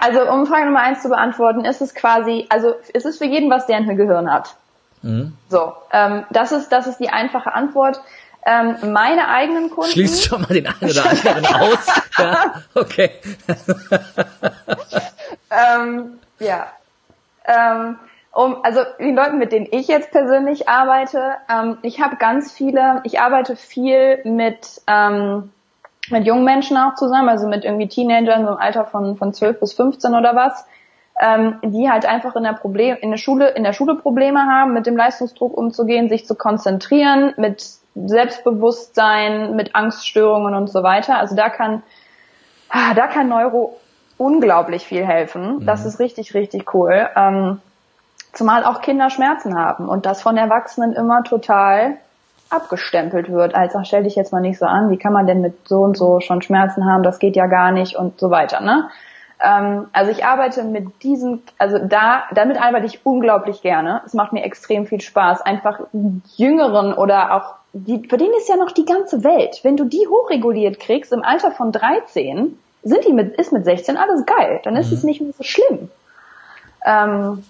also um Frage Nummer eins zu beantworten, ist es quasi, also es ist für jeden was, der ein Gehirn hat. So, ähm, das ist das ist die einfache Antwort. Ähm, meine eigenen Kunden. Schließt schon mal den einen oder anderen aus. Ja, okay. ähm, ja. Ähm, um, also die Leute, mit denen ich jetzt persönlich arbeite, ähm, ich habe ganz viele, ich arbeite viel mit, ähm, mit jungen Menschen auch zusammen, also mit irgendwie Teenagern so im Alter von, von 12 bis 15 oder was. ähm, die halt einfach in der Problem, in der Schule, in der Schule Probleme haben, mit dem Leistungsdruck umzugehen, sich zu konzentrieren, mit Selbstbewusstsein, mit Angststörungen und so weiter. Also da kann, ah, da kann Neuro unglaublich viel helfen. Das mhm. ist richtig, richtig cool. Ähm, zumal auch Kinder Schmerzen haben und das von Erwachsenen immer total abgestempelt wird, als ach, stell dich jetzt mal nicht so an, wie kann man denn mit so und so schon Schmerzen haben, das geht ja gar nicht und so weiter, ne? Ähm, also ich arbeite mit diesen, also da, damit arbeite ich unglaublich gerne. Es macht mir extrem viel Spaß, einfach Jüngeren oder auch die, für denen ist ja noch die ganze Welt. Wenn du die hochreguliert kriegst im Alter von 13, sind die mit, ist mit 16 alles geil. Dann ist mhm. es nicht mehr so schlimm. Ähm,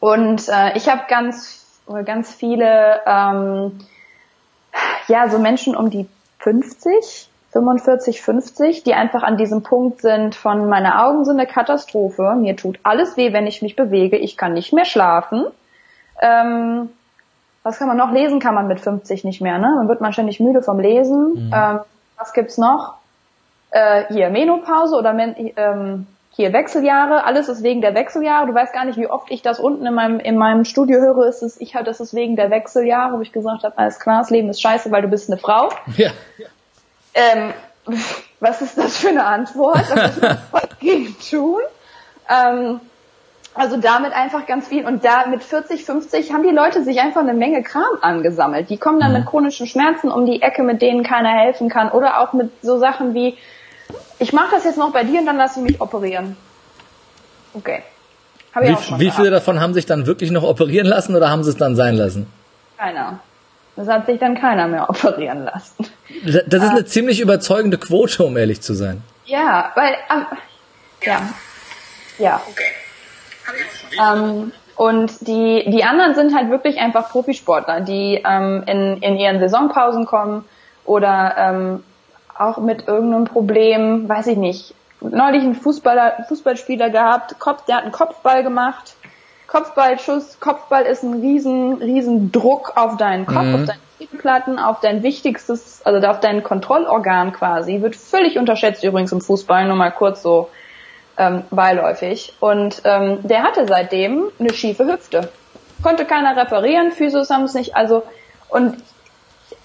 und äh, ich habe ganz, ganz viele, ähm, ja, so Menschen um die 50, 45, 50, die einfach an diesem Punkt sind von meine Augen sind eine Katastrophe, mir tut alles weh, wenn ich mich bewege, ich kann nicht mehr schlafen. Ähm, was kann man noch lesen? Kann man mit 50 nicht mehr, ne? Dann wird man ständig müde vom Lesen. Mhm. Ähm, was gibt's noch? Äh, hier Menopause oder ähm, hier Wechseljahre. Alles ist wegen der Wechseljahre. Du weißt gar nicht, wie oft ich das unten in meinem in meinem Studio höre. Ist es, ich halt, das ist wegen der Wechseljahre, wo ich gesagt habe, alles klar, das Leben ist scheiße, weil du bist eine Frau. Ja. Ähm, was ist das für eine Antwort? Was gegen tun? Ähm, also damit einfach ganz viel. Und da mit 40, 50 haben die Leute sich einfach eine Menge Kram angesammelt. Die kommen dann mit mhm. chronischen Schmerzen um die Ecke, mit denen keiner helfen kann. Oder auch mit so Sachen wie, ich mache das jetzt noch bei dir und dann lasse ich mich operieren. Okay. Hab ich wie, auch schon wie viele davon haben sich dann wirklich noch operieren lassen oder haben sie es dann sein lassen? Keiner. Das hat sich dann keiner mehr operieren lassen. Das ist eine äh, ziemlich überzeugende Quote, um ehrlich zu sein. Ja, weil, ähm, ja. Ja. Okay. Ähm, und die, die anderen sind halt wirklich einfach Profisportler, die ähm, in, in ihren Saisonpausen kommen oder ähm, auch mit irgendeinem Problem, weiß ich nicht, neulich einen Fußballer, Fußballspieler gehabt, Kopf, der hat einen Kopfball gemacht. Kopfballschuss, Kopfball ist ein riesen, riesen Druck auf deinen Kopf, mhm. auf deine Knieplatten, auf dein wichtigstes, also auf dein Kontrollorgan quasi, wird völlig unterschätzt übrigens im Fußball, nur mal kurz so ähm, beiläufig. Und ähm, der hatte seitdem eine schiefe Hüfte. Konnte keiner reparieren, Physios haben es nicht, also und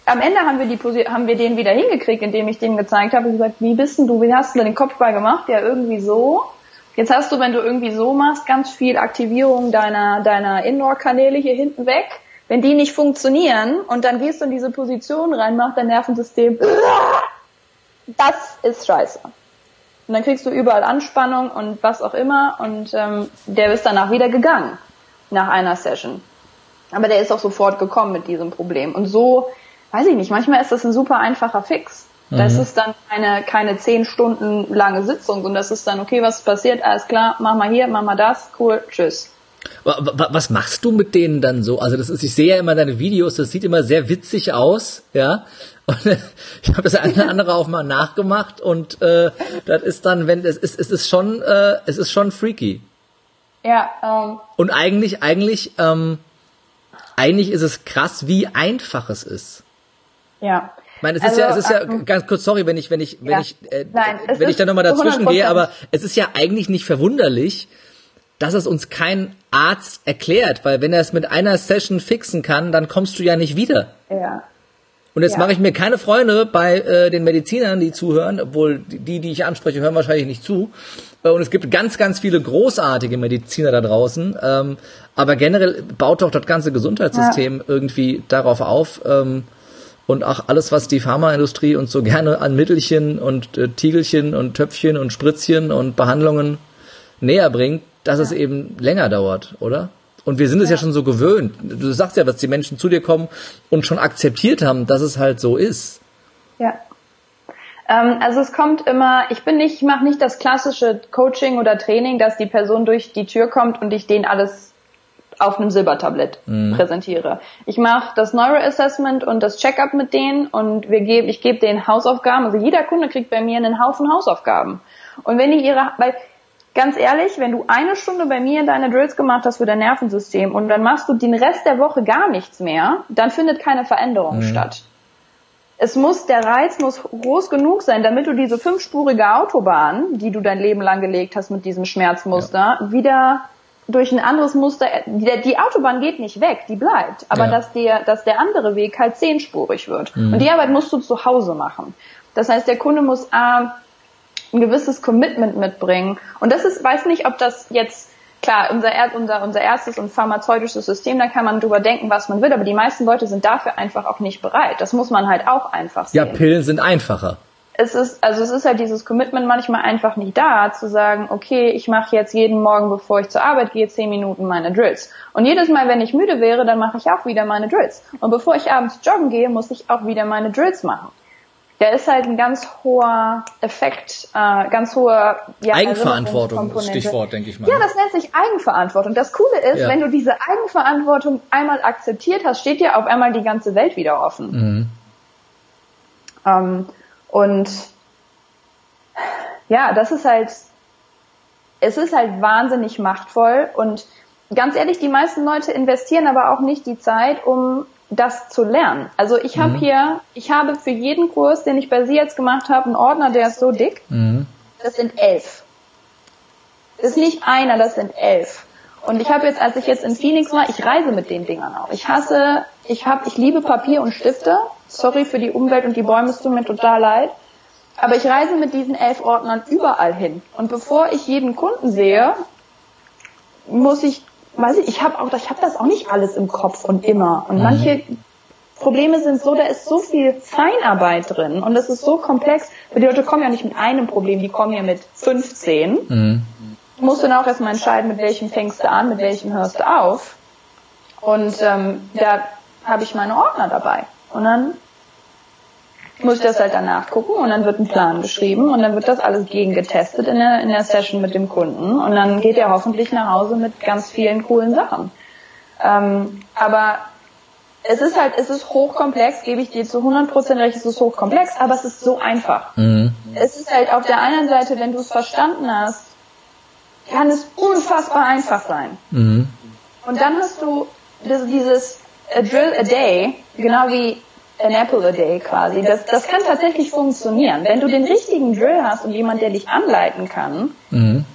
am Ende haben wir die haben wir den wieder hingekriegt, indem ich dem gezeigt habe und gesagt, wie bist denn du, wie hast du denn den Kopfball gemacht? Ja, irgendwie so. Jetzt hast du, wenn du irgendwie so machst, ganz viel Aktivierung deiner, deiner Indoor-Kanäle hier hinten weg. Wenn die nicht funktionieren und dann gehst du in diese Position rein, macht dein Nervensystem, das ist scheiße. Und dann kriegst du überall Anspannung und was auch immer und ähm, der ist danach wieder gegangen nach einer Session. Aber der ist auch sofort gekommen mit diesem Problem. Und so weiß ich nicht, manchmal ist das ein super einfacher Fix. Mhm. Das ist dann keine, keine zehn Stunden lange Sitzung und das ist dann, okay, was passiert, alles klar, mach mal hier, mach mal das, cool, tschüss. Was machst du mit denen dann so? Also das ist, ich sehe ja immer deine Videos, das sieht immer sehr witzig aus, ja. Und ich habe das eine oder andere auch mal nachgemacht und äh, das ist dann, wenn es ist, es ist schon, äh, es ist schon freaky. Ja. Ähm. Und eigentlich, eigentlich, ähm, eigentlich ist es krass, wie einfach es ist. Ja. Ich meine, es ist also, ja, es ist ja ähm, ganz kurz, sorry, wenn ich, wenn ich, wenn ja. ich, äh, Nein, wenn ich da nochmal dazwischen gehe, aber es ist ja eigentlich nicht verwunderlich, dass es uns kein Arzt erklärt, weil wenn er es mit einer Session fixen kann, dann kommst du ja nicht wieder. Ja. Und jetzt ja. mache ich mir keine Freunde bei äh, den Medizinern, die zuhören, obwohl die, die ich anspreche, hören wahrscheinlich nicht zu. Äh, und es gibt ganz, ganz viele großartige Mediziner da draußen. Ähm, aber generell baut doch das ganze Gesundheitssystem ja. irgendwie darauf auf, ähm, und auch alles, was die Pharmaindustrie uns so gerne an Mittelchen und äh, Tiegelchen und Töpfchen und Spritzchen und Behandlungen näher bringt, dass ja. es eben länger dauert, oder? Und wir sind es ja. ja schon so gewöhnt. Du sagst ja, dass die Menschen zu dir kommen und schon akzeptiert haben, dass es halt so ist. Ja. Ähm, also es kommt immer, ich bin nicht, ich mache nicht das klassische Coaching oder Training, dass die Person durch die Tür kommt und ich denen alles auf einem Silbertablett mhm. präsentiere. Ich mache das Neuroassessment und das Checkup mit denen und wir geben, ich gebe denen Hausaufgaben. Also jeder Kunde kriegt bei mir einen Haufen Hausaufgaben. Und wenn die ihre, weil ganz ehrlich, wenn du eine Stunde bei mir deine Drills gemacht hast für dein Nervensystem und dann machst du den Rest der Woche gar nichts mehr, dann findet keine Veränderung mhm. statt. es muss, der Reiz muss groß genug sein, damit du diese fünfspurige Autobahn, die du dein Leben lang gelegt hast mit diesem Schmerzmuster, ja. wieder durch ein anderes Muster, die, die, Autobahn geht nicht weg, die bleibt, aber ja. dass der, dass der andere Weg halt zehnspurig wird. Mhm. Und die Arbeit musst du zu Hause machen. Das heißt, der Kunde muss A, ein gewisses Commitment mitbringen. Und das ist, weiß nicht, ob das jetzt klar, unser, unser, unser erstes und pharmazeutisches System, da kann man drüber denken, was man will, aber die meisten Leute sind dafür einfach auch nicht bereit. Das muss man halt auch einfach sehen. Ja, Pillen sind einfacher. Es ist, also es ist halt dieses Commitment manchmal einfach nicht da, zu sagen, okay, ich mache jetzt jeden Morgen, bevor ich zur Arbeit gehe, zehn Minuten meine Drills. Und jedes Mal, wenn ich müde wäre, dann mache ich auch wieder meine Drills. Und bevor ich abends joggen gehe, muss ich auch wieder meine Drills machen der ist halt ein ganz hoher Effekt, äh, ganz hoher ja, Eigenverantwortung, Stichwort, denke ich mal. Ja, das nennt sich Eigenverantwortung. Das Coole ist, ja. wenn du diese Eigenverantwortung einmal akzeptiert hast, steht dir auf einmal die ganze Welt wieder offen. Mhm. Ähm, und ja, das ist halt, es ist halt wahnsinnig machtvoll und ganz ehrlich, die meisten Leute investieren aber auch nicht die Zeit, um das zu lernen. Also ich habe mhm. hier, ich habe für jeden Kurs, den ich bei Sie jetzt gemacht habe, einen Ordner, der ist so dick. Mhm. Das sind elf. Das ist nicht einer, das sind elf. Und ich habe jetzt, als ich jetzt in Phoenix war, ich reise mit den Dingern auch. Ich hasse, ich habe, ich liebe Papier und Stifte. Sorry für die Umwelt und die Bäume, es tut mir total leid. Aber ich reise mit diesen elf Ordnern überall hin. Und bevor ich jeden Kunden sehe, muss ich weiß ich, ich habe auch, ich habe das auch nicht alles im Kopf und immer. Und mhm. manche Probleme sind so, da ist so viel Feinarbeit drin und das ist so komplex. Die Leute kommen ja nicht mit einem Problem, die kommen ja mit 15. Mhm. Du musst dann auch erstmal entscheiden, mit welchem fängst du an, mit welchem hörst du auf. Und ähm, da habe ich meine Ordner dabei. Und dann muss ich das halt danach gucken und dann wird ein Plan beschrieben und dann wird das alles gegengetestet in der, in der Session mit dem Kunden und dann geht er hoffentlich nach Hause mit ganz vielen coolen Sachen. Ähm, aber es ist halt, es ist hochkomplex, gebe ich dir zu 100% recht, es ist hochkomplex, aber es ist so einfach. Mhm. Es ist halt auf der einen Seite, wenn du es verstanden hast, kann es unfassbar einfach sein. Mhm. Und dann hast du dieses a drill a day, genau wie an apple a day quasi. Das, das kann tatsächlich funktionieren. Wenn du den richtigen Drill hast und jemand, der dich anleiten kann, mhm.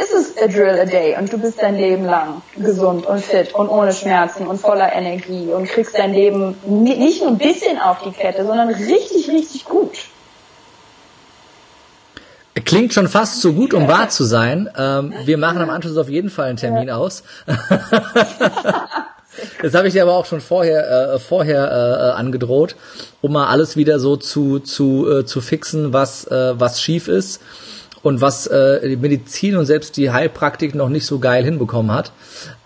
ist es a drill a day und du bist dein Leben lang gesund und fit und ohne Schmerzen und voller Energie und kriegst dein Leben nicht nur ein bisschen auf die Kette, sondern richtig, richtig gut. Klingt schon fast zu gut, um wahr zu sein. Ähm, wir machen am Anschluss auf jeden Fall einen Termin aus. Das habe ich dir aber auch schon vorher, äh, vorher äh, angedroht, um mal alles wieder so zu, zu, äh, zu fixen, was, äh, was schief ist und was äh, die Medizin und selbst die Heilpraktik noch nicht so geil hinbekommen hat.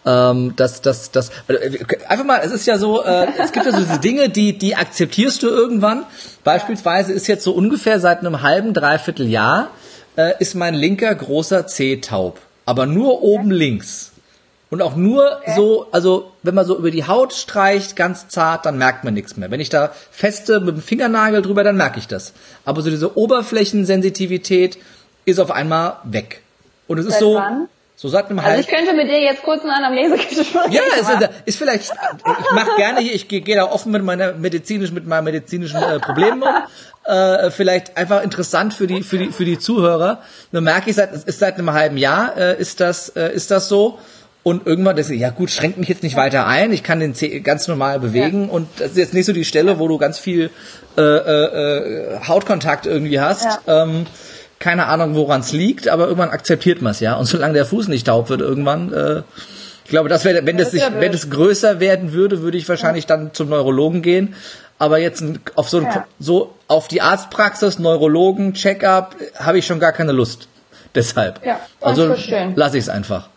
Ähm, das, das, das, äh, einfach mal, es ist ja so, äh, es gibt ja so diese Dinge, die, die akzeptierst du irgendwann. Beispielsweise ist jetzt so ungefähr seit einem halben, dreiviertel Jahr, äh, ist mein linker großer C taub. Aber nur oben links. Und auch nur okay. so, also wenn man so über die Haut streicht, ganz zart, dann merkt man nichts mehr. Wenn ich da feste mit dem Fingernagel drüber, dann merke ich das. Aber so diese Oberflächensensitivität ist auf einmal weg. Und es ist so, wann? so seit einem halben. Also ich könnte mit dir jetzt kurz am Laserkette sprechen. Ja, ist, ist vielleicht, ich mache gerne hier, ich gehe geh da offen mit meiner medizinischen, mit meinen medizinischen äh, Problemen um. Äh, vielleicht einfach interessant für die, für die, für die Zuhörer. Dann merke ich, seit, ist seit einem halben Jahr, äh, ist das, äh, ist das so. Und irgendwann, das, ja gut, schränkt mich jetzt nicht weiter ein, ich kann den C ganz normal bewegen ja. und das ist jetzt nicht so die Stelle, wo du ganz viel äh, äh, Hautkontakt irgendwie hast. Ja. Ähm, keine Ahnung, woran es liegt, aber irgendwann akzeptiert man es, ja. Und solange der Fuß nicht taub wird, irgendwann, äh, ich glaube, das wäre, wenn das, das sich, wenn es größer werden würde, würde ich wahrscheinlich ja. dann zum Neurologen gehen. Aber jetzt auf so, ein, so auf die Arztpraxis, Neurologen, Check-up, habe ich schon gar keine Lust. Deshalb. Ja, also lasse ich es einfach.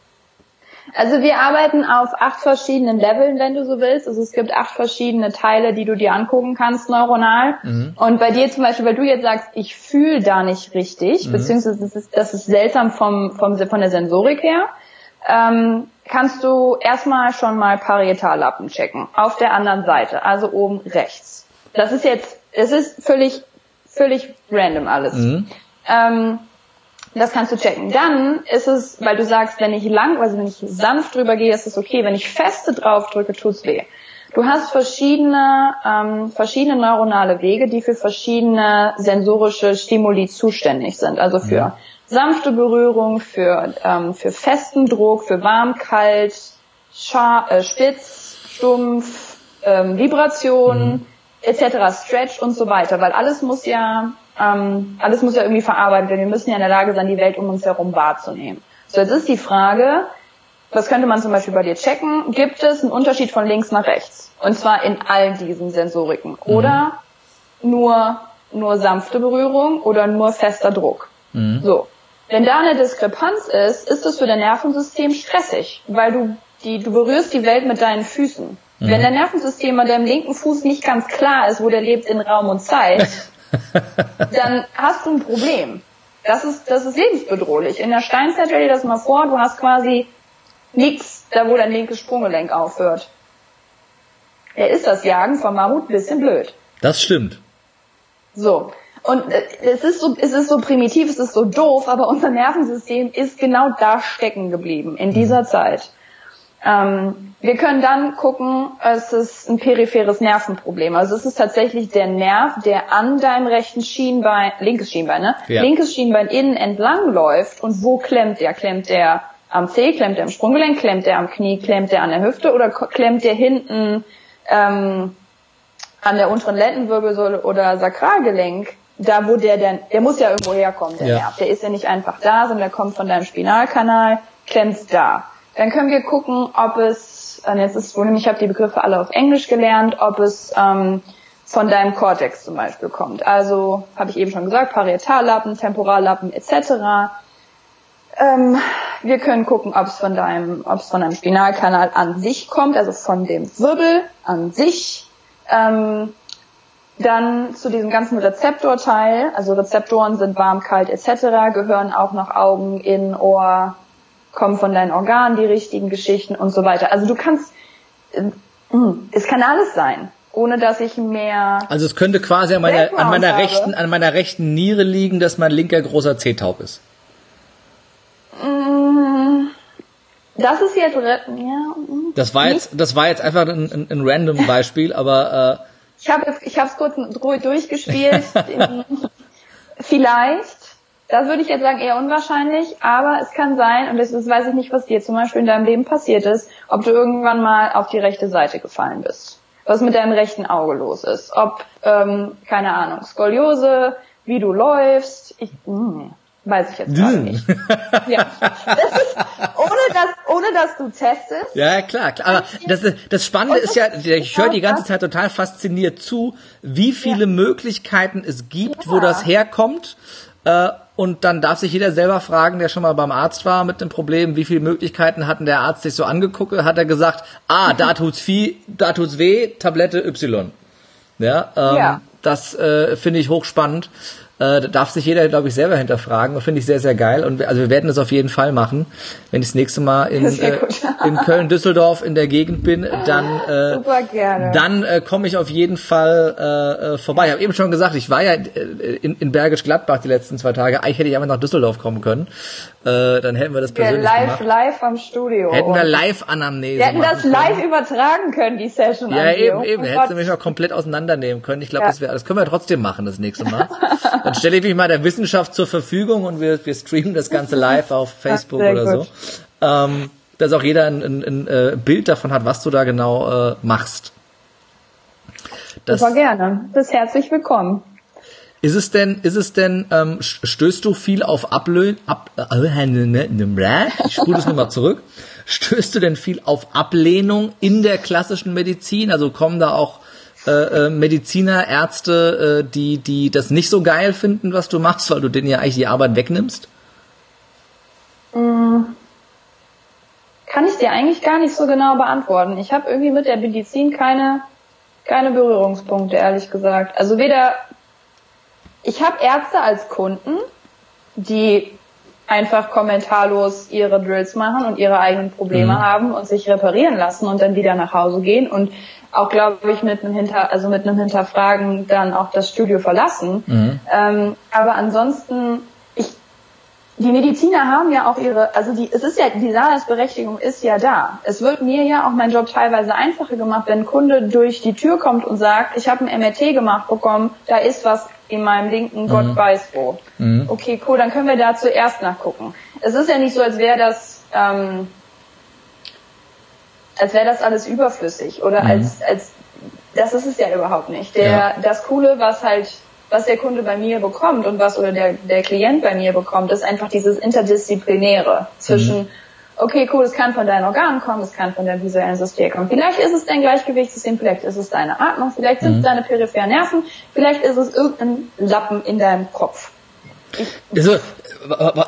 Also wir arbeiten auf acht verschiedenen Leveln, wenn du so willst. Also es gibt acht verschiedene Teile, die du dir angucken kannst neuronal. Mhm. Und bei dir zum Beispiel, weil du jetzt sagst, ich fühle da nicht richtig, mhm. beziehungsweise das ist, das ist seltsam vom, vom, von der Sensorik her, ähm, kannst du erstmal schon mal Parietallappen checken. Auf der anderen Seite, also oben rechts. Das ist jetzt, es ist völlig, völlig random alles. Mhm. Ähm, das kannst du checken. Dann ist es, weil du sagst, wenn ich lang, also wenn ich sanft drüber gehe, ist es okay. Wenn ich feste drauf drücke, tut's weh. Du hast verschiedene, ähm, verschiedene neuronale Wege, die für verschiedene sensorische Stimuli zuständig sind. Also für mhm. sanfte Berührung, für, ähm, für festen Druck, für warm, kalt, scharf, äh, spitz, stumpf, ähm, Vibration, mhm. etc., Stretch und so weiter. Weil alles muss ja, ähm, alles muss ja irgendwie verarbeitet werden. Wir müssen ja in der Lage sein, die Welt um uns herum wahrzunehmen. So, jetzt ist die Frage, was könnte man zum Beispiel bei dir checken? Gibt es einen Unterschied von links nach rechts? Und zwar in all diesen Sensoriken. Mhm. Oder mhm. nur, nur sanfte Berührung oder nur fester Druck. Mhm. So. Wenn da eine Diskrepanz ist, ist es für dein Nervensystem stressig, weil du die, du berührst die Welt mit deinen Füßen. Mhm. Wenn dein Nervensystem an deinem linken Fuß nicht ganz klar ist, wo der lebt in Raum und Zeit, dann hast du ein Problem. Das ist, das ist lebensbedrohlich. In der Steinzeit stell dir das mal vor, du hast quasi nichts, da wo dein linkes Sprunggelenk aufhört. Er ist das Jagen vom Mammut ein bisschen blöd. Das stimmt. So. Und äh, es ist so, es ist so primitiv, es ist so doof, aber unser Nervensystem ist genau da stecken geblieben in dieser mhm. Zeit. Ähm, wir können dann gucken, es ist ein peripheres Nervenproblem. Also es ist tatsächlich der Nerv, der an deinem rechten Schienbein, linkes Schienbein, ne? Ja. Linkes Schienbein innen entlang läuft und wo klemmt der? Klemmt der am Zeh, klemmt der am Sprunggelenk, klemmt der am Knie, klemmt der an der Hüfte oder klemmt der hinten ähm, an der unteren Lendenwirbelsäule oder Sakralgelenk, da wo der denn, der muss ja irgendwo herkommen, der ja. Nerv. Der ist ja nicht einfach da, sondern der kommt von deinem Spinalkanal, klemmt da. Dann können wir gucken, ob es, und jetzt ist es ich habe die Begriffe alle auf Englisch gelernt, ob es ähm, von deinem Kortex zum Beispiel kommt. Also, habe ich eben schon gesagt, Parietallappen, Temporallappen etc. Ähm, wir können gucken, ob es von deinem, ob es von deinem Spinalkanal an sich kommt, also von dem Wirbel an sich. Ähm, dann zu diesem ganzen Rezeptorteil, also Rezeptoren sind warm, kalt etc., gehören auch noch Augen, in Ohr, kommen von deinen Organen die richtigen Geschichten und so weiter. Also du kannst, äh, es kann alles sein, ohne dass ich mehr. Also es könnte quasi an meiner, an meiner rechten, an meiner rechten Niere liegen, dass mein linker großer C taub ist. Mm, das ist jetzt, ja. Mm, das war jetzt, das war jetzt einfach ein, ein, random Beispiel, aber äh, ich habe es, ich habe es kurz durchgespielt. Vielleicht, das würde ich jetzt sagen eher unwahrscheinlich, aber es kann sein und das, das weiß ich nicht, was dir zum Beispiel in deinem Leben passiert ist, ob du irgendwann mal auf die rechte Seite gefallen bist, was mit deinem rechten Auge los ist, ob ähm, keine Ahnung Skoliose, wie du läufst. Ich, mh. Mm, Weiß ich jetzt gerade nicht. ja. Das ist, ohne dass, ohne dass du testest. Ja, klar, klar. Aber das, das Spannende ist ja, ich höre die ganze Zeit total fasziniert zu, wie viele ja. Möglichkeiten es gibt, ja. wo das herkommt. Äh, und dann darf sich jeder selber fragen, der schon mal beim Arzt war mit dem Problem, wie viele Möglichkeiten hatten der Arzt sich so angeguckt, hat er gesagt, ah, da tut's viel, da tut's weh, Tablette Y. Ja, ähm, ja. das äh, finde ich hochspannend. Äh, da darf sich jeder, glaube ich, selber hinterfragen. Finde ich sehr, sehr geil. Und wir, also wir werden das auf jeden Fall machen. Wenn ich das nächste Mal in, äh, in Köln, Düsseldorf in der Gegend bin, dann, äh, dann äh, komme ich auf jeden Fall äh, äh, vorbei. Ich habe eben schon gesagt, ich war ja äh, in, in Bergisch Gladbach die letzten zwei Tage. Eigentlich hätte ich einfach nach Düsseldorf kommen können. Äh, dann hätten wir das persönlich ja, live, gemacht. live am Studio. Hätten wir live Anamnese Wir hätten das live können. übertragen können, die Session. Ja, eben, eben. Oh Hättest du mich noch komplett auseinandernehmen können. Ich glaube, ja. das, wär, das können wir trotzdem machen das nächste Mal. Dann stelle ich mich mal der Wissenschaft zur Verfügung und wir, wir streamen das Ganze live auf Facebook Ach, oder gut. so. Ähm, dass auch jeder ein, ein, ein, äh, Bild davon hat, was du da genau äh, machst. Das war gerne. Bist herzlich willkommen. Ist es denn, ist es denn, ähm, stößt du viel auf Ablöhn, ab, äh, ich spule das nochmal zurück. Stößt du denn viel auf Ablehnung in der klassischen Medizin? Also kommen da auch äh, äh, Mediziner, Ärzte, äh, die, die das nicht so geil finden, was du machst, weil du denen ja eigentlich die Arbeit wegnimmst? Mm. Kann ich dir eigentlich gar nicht so genau beantworten. Ich habe irgendwie mit der Medizin keine, keine Berührungspunkte, ehrlich gesagt. Also weder, ich habe Ärzte als Kunden, die einfach kommentarlos ihre Drills machen und ihre eigenen Probleme mhm. haben und sich reparieren lassen und dann wieder nach Hause gehen und auch, glaube ich, mit einem Hinter, also mit einem Hinterfragen dann auch das Studio verlassen. Mhm. Ähm, aber ansonsten, ich, die Mediziner haben ja auch ihre, also die, es ist ja, die Daseinsberechtigung ist ja da. Es wird mir ja auch mein Job teilweise einfacher gemacht, wenn ein Kunde durch die Tür kommt und sagt, ich habe ein MRT gemacht bekommen, da ist was in meinem linken mhm. Gott weiß wo. Mhm. Okay, cool, dann können wir da zuerst nachgucken. Es ist ja nicht so, als wäre das, ähm, als wäre das alles überflüssig oder mhm. als, als, das ist es ja überhaupt nicht. Der, ja. das Coole, was halt was der Kunde bei mir bekommt und was oder der, der Klient bei mir bekommt, ist einfach dieses Interdisziplinäre zwischen, mhm. okay, cool, es kann von deinen Organen kommen, es kann von deinem visuellen System kommen. Vielleicht ist es dein Gleichgewichtssystem, vielleicht ist es deine Atmung, vielleicht sind es mhm. deine peripheren Nerven, vielleicht ist es irgendein Lappen in deinem Kopf. Also,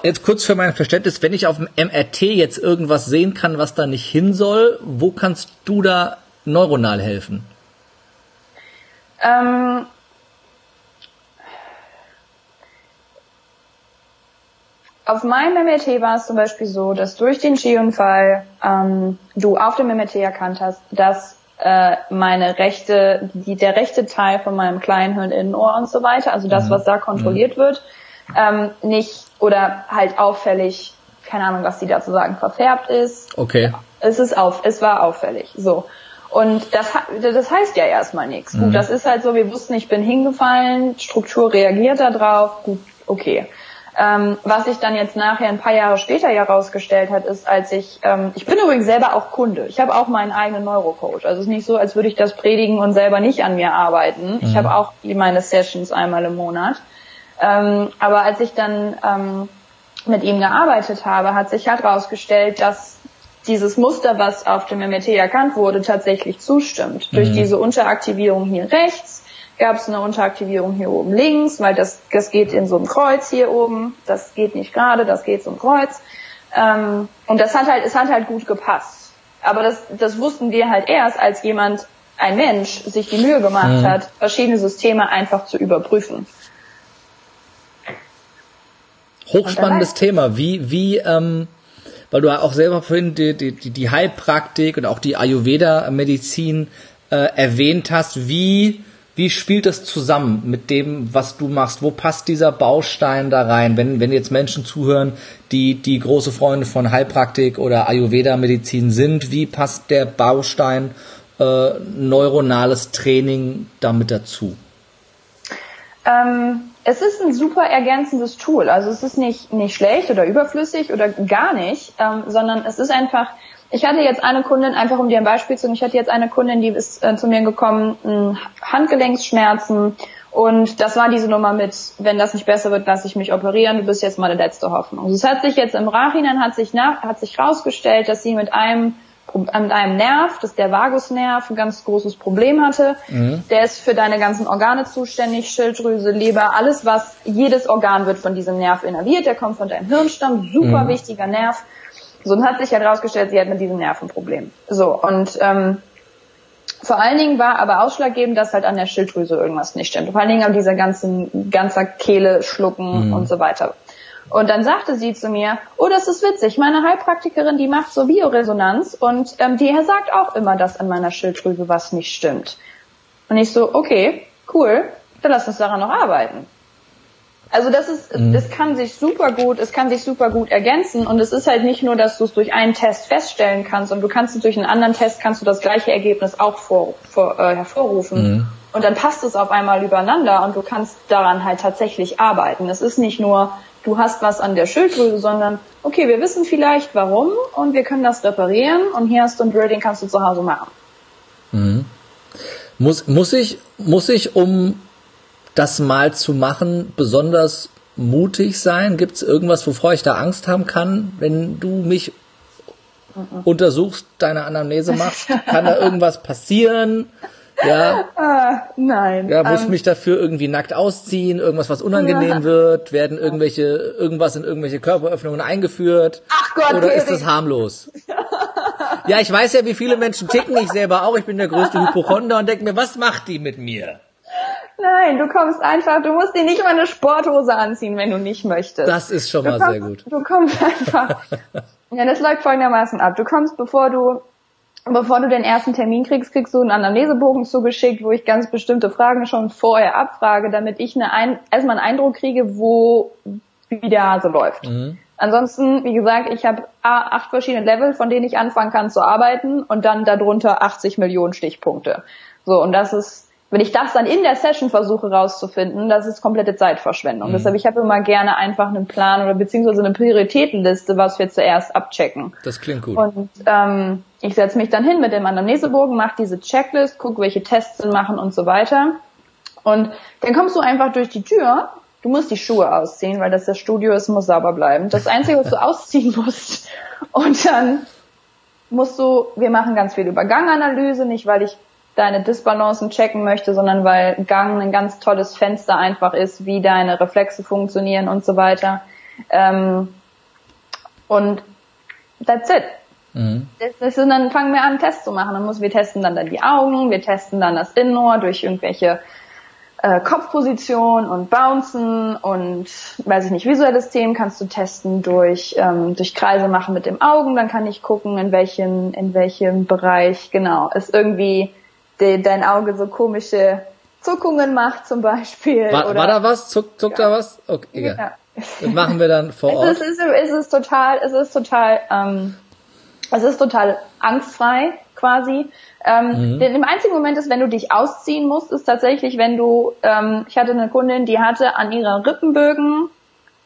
jetzt kurz für mein Verständnis, wenn ich auf dem MRT jetzt irgendwas sehen kann, was da nicht hin soll, wo kannst du da neuronal helfen? Ähm, Auf meinem MRT war es zum Beispiel so, dass durch den Skiunfall ähm, du auf dem MRT erkannt hast, dass äh, meine rechte, die, der rechte Teil von meinem kleinen Innenohr und so weiter, also das, mhm. was da kontrolliert mhm. wird, ähm, nicht oder halt auffällig, keine Ahnung, was die dazu sagen, verfärbt ist. Okay. Es ist auf, es war auffällig. So. Und das, das heißt ja erstmal nichts. Mhm. Gut, das ist halt so, wir wussten, ich bin hingefallen, Struktur reagiert da drauf, gut, okay. Ähm, was sich dann jetzt nachher ein paar Jahre später ja rausgestellt hat, ist, als ich, ähm, ich bin übrigens selber auch Kunde. Ich habe auch meinen eigenen Neurocoach. Also es ist nicht so, als würde ich das predigen und selber nicht an mir arbeiten. Mhm. Ich habe auch meine Sessions einmal im Monat. Ähm, aber als ich dann ähm, mit ihm gearbeitet habe, hat sich halt rausgestellt, dass dieses Muster, was auf dem MRT erkannt wurde, tatsächlich zustimmt. Mhm. Durch diese Unteraktivierung hier rechts gab es eine Unteraktivierung hier oben links, weil das, das geht in so einem Kreuz hier oben. Das geht nicht gerade, das geht so ein Kreuz. Ähm, und das hat halt, es hat halt gut gepasst. Aber das, das wussten wir halt erst, als jemand, ein Mensch, sich die Mühe gemacht mhm. hat, verschiedene Systeme einfach zu überprüfen. Hochspannendes Thema. Wie, wie, ähm, weil du auch selber vorhin die, die, die Heilpraktik und auch die Ayurveda-Medizin äh, erwähnt hast, wie wie spielt das zusammen mit dem, was du machst? Wo passt dieser Baustein da rein? Wenn, wenn jetzt Menschen zuhören, die, die große Freunde von Heilpraktik oder Ayurveda-Medizin sind, wie passt der Baustein äh, neuronales Training damit dazu? Ähm, es ist ein super ergänzendes Tool. Also es ist nicht, nicht schlecht oder überflüssig oder gar nicht, ähm, sondern es ist einfach ich hatte jetzt eine Kundin, einfach um dir ein Beispiel zu geben, ich hatte jetzt eine Kundin, die ist äh, zu mir gekommen, mh, Handgelenksschmerzen und das war diese Nummer mit, wenn das nicht besser wird, lasse ich mich operieren, du bist jetzt meine letzte Hoffnung. Es hat sich jetzt im Nachhinein hat sich nach, hat sich rausgestellt, dass sie mit einem mit einem Nerv, das ist der Vagusnerv, ein ganz großes Problem hatte. Mhm. Der ist für deine ganzen Organe zuständig, Schilddrüse, Leber, alles was, jedes Organ wird von diesem Nerv innerviert, der kommt von deinem Hirnstamm, super mhm. wichtiger Nerv. So, und hat sich herausgestellt, sie hat mit diesem Nervenproblem. So, und ähm, vor allen Dingen war aber ausschlaggebend, dass halt an der Schilddrüse irgendwas nicht stimmt. Vor allen Dingen an dieser ganzen, ganzer Kehle, Schlucken mhm. und so weiter. Und dann sagte sie zu mir, oh, das ist witzig, meine Heilpraktikerin, die macht so Bioresonanz und ähm, die sagt auch immer, dass an meiner Schilddrüse was nicht stimmt. Und ich so, okay, cool, dann lass uns daran noch arbeiten. Also das ist, mhm. es kann sich super gut, es kann sich super gut ergänzen und es ist halt nicht nur, dass du es durch einen Test feststellen kannst und du kannst es durch einen anderen Test kannst du das gleiche Ergebnis auch vor, vor, äh, hervorrufen mhm. und dann passt es auf einmal übereinander und du kannst daran halt tatsächlich arbeiten. Es ist nicht nur, du hast was an der Schilddrüse, sondern okay, wir wissen vielleicht warum und wir können das reparieren und hier hast du ein Drill, den kannst du zu Hause machen. Mhm. Muss, muss ich, muss ich, um das mal zu machen, besonders mutig sein? Gibt es irgendwas, wovor ich da Angst haben kann, wenn du mich mhm. untersuchst, deine Anamnese machst? Kann da irgendwas passieren? Ja. Ah, nein. Ja, muss um, ähm, mich dafür irgendwie nackt ausziehen, irgendwas, was unangenehm ja. wird, werden irgendwelche, irgendwas in irgendwelche Körperöffnungen eingeführt? Ach Gott, Oder ist das harmlos? ja, ich weiß ja, wie viele Menschen ticken, ich selber auch, ich bin der größte Hypochonder und denke mir, was macht die mit mir? Nein, du kommst einfach, du musst dir nicht mal eine Sporthose anziehen, wenn du nicht möchtest. Das ist schon du mal kommst, sehr gut. Du kommst einfach. ja, das läuft folgendermaßen ab. Du kommst, bevor du bevor du den ersten Termin kriegst, kriegst du einen Anamnesebogen zugeschickt, wo ich ganz bestimmte Fragen schon vorher abfrage, damit ich eine ein, erstmal einen Eindruck kriege, wo wie der Hase läuft. Mhm. Ansonsten, wie gesagt, ich habe acht verschiedene Level, von denen ich anfangen kann zu arbeiten und dann darunter 80 Millionen Stichpunkte. So, und das ist, wenn ich das dann in der Session versuche rauszufinden, das ist komplette Zeitverschwendung. Mhm. Deshalb, ich habe immer gerne einfach einen Plan oder beziehungsweise eine Prioritätenliste, was wir zuerst abchecken. Das klingt gut. Und ähm, ich setze mich dann hin mit dem Anamnesebogen, mache diese Checklist, gucke, welche Tests sind machen und so weiter. Und dann kommst du einfach durch die Tür Du musst die Schuhe ausziehen, weil das das Studio ist, muss sauber bleiben. Das Einzige, was du ausziehen musst. Und dann musst du, wir machen ganz viel über Ganganalyse, nicht weil ich deine Disbalancen checken möchte, sondern weil Gang ein ganz tolles Fenster einfach ist, wie deine Reflexe funktionieren und so weiter. Ähm, und that's it. Mhm. Und dann fangen wir an, Tests zu machen. Dann muss, wir testen dann, dann die Augen, wir testen dann das Innenohr durch irgendwelche äh, Kopfposition und Bouncen und weiß ich nicht, visuelles Themen kannst du testen durch ähm, durch Kreise machen mit dem Augen, dann kann ich gucken, in welchem in welchem Bereich genau ist irgendwie de, dein Auge so komische Zuckungen macht zum Beispiel. War, oder, war da was? Zuck, zuckt ja. da was? Okay, egal. Ja. Das machen wir dann vor Ort. Es ist, es ist total, es ist total, ähm, es ist total angstfrei quasi. Ähm, mhm. Denn im einzigen Moment ist, wenn du dich ausziehen musst, ist tatsächlich, wenn du, ähm, ich hatte eine Kundin, die hatte an ihrer Rippenbögen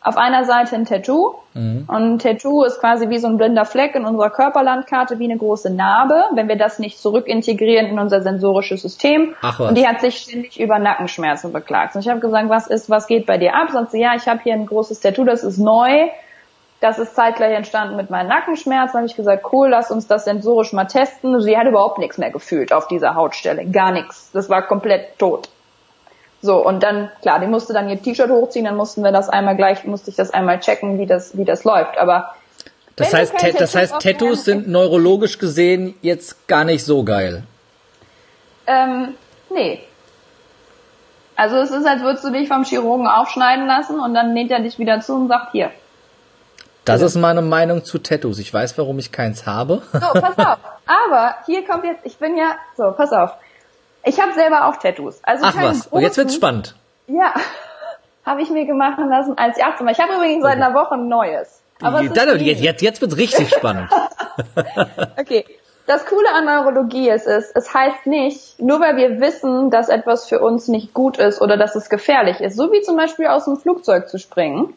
auf einer Seite ein Tattoo. Mhm. Und ein Tattoo ist quasi wie so ein blinder Fleck in unserer Körperlandkarte, wie eine große Narbe, wenn wir das nicht zurück integrieren in unser sensorisches System. Ach was. Und die hat sich ständig über Nackenschmerzen beklagt. Und ich habe gesagt, was ist, was geht bei dir ab? Sonst ja, ich habe hier ein großes Tattoo, das ist neu. Das ist zeitgleich entstanden mit meinen Nackenschmerzen. habe ich gesagt, cool, lass uns das sensorisch mal testen. Sie hat überhaupt nichts mehr gefühlt auf dieser Hautstelle. Gar nichts. Das war komplett tot. So, und dann, klar, die musste dann ihr T-Shirt hochziehen, dann mussten wir das einmal gleich, musste ich das einmal checken, wie das, wie das läuft. Aber das heißt, das heißt, Tattoos sind neurologisch gesehen jetzt gar nicht so geil. Ähm, nee. Also es ist, als würdest du dich vom Chirurgen aufschneiden lassen und dann näht er dich wieder zu und sagt, hier, das ist meine Meinung zu Tattoos. Ich weiß, warum ich keins habe. So, pass auf. Aber hier kommt jetzt, ich bin ja, so, pass auf. Ich habe selber auch Tattoos. Also Ach was, und jetzt wird's spannend. Ja, habe ich mir gemacht lassen als Ärztin. Ich habe übrigens seit einer Woche ein neues. Aber Dann, jetzt, jetzt, jetzt wird's richtig spannend. okay. Das Coole an Neurologie ist, ist, es heißt nicht, nur weil wir wissen, dass etwas für uns nicht gut ist oder dass es gefährlich ist, so wie zum Beispiel aus dem Flugzeug zu springen,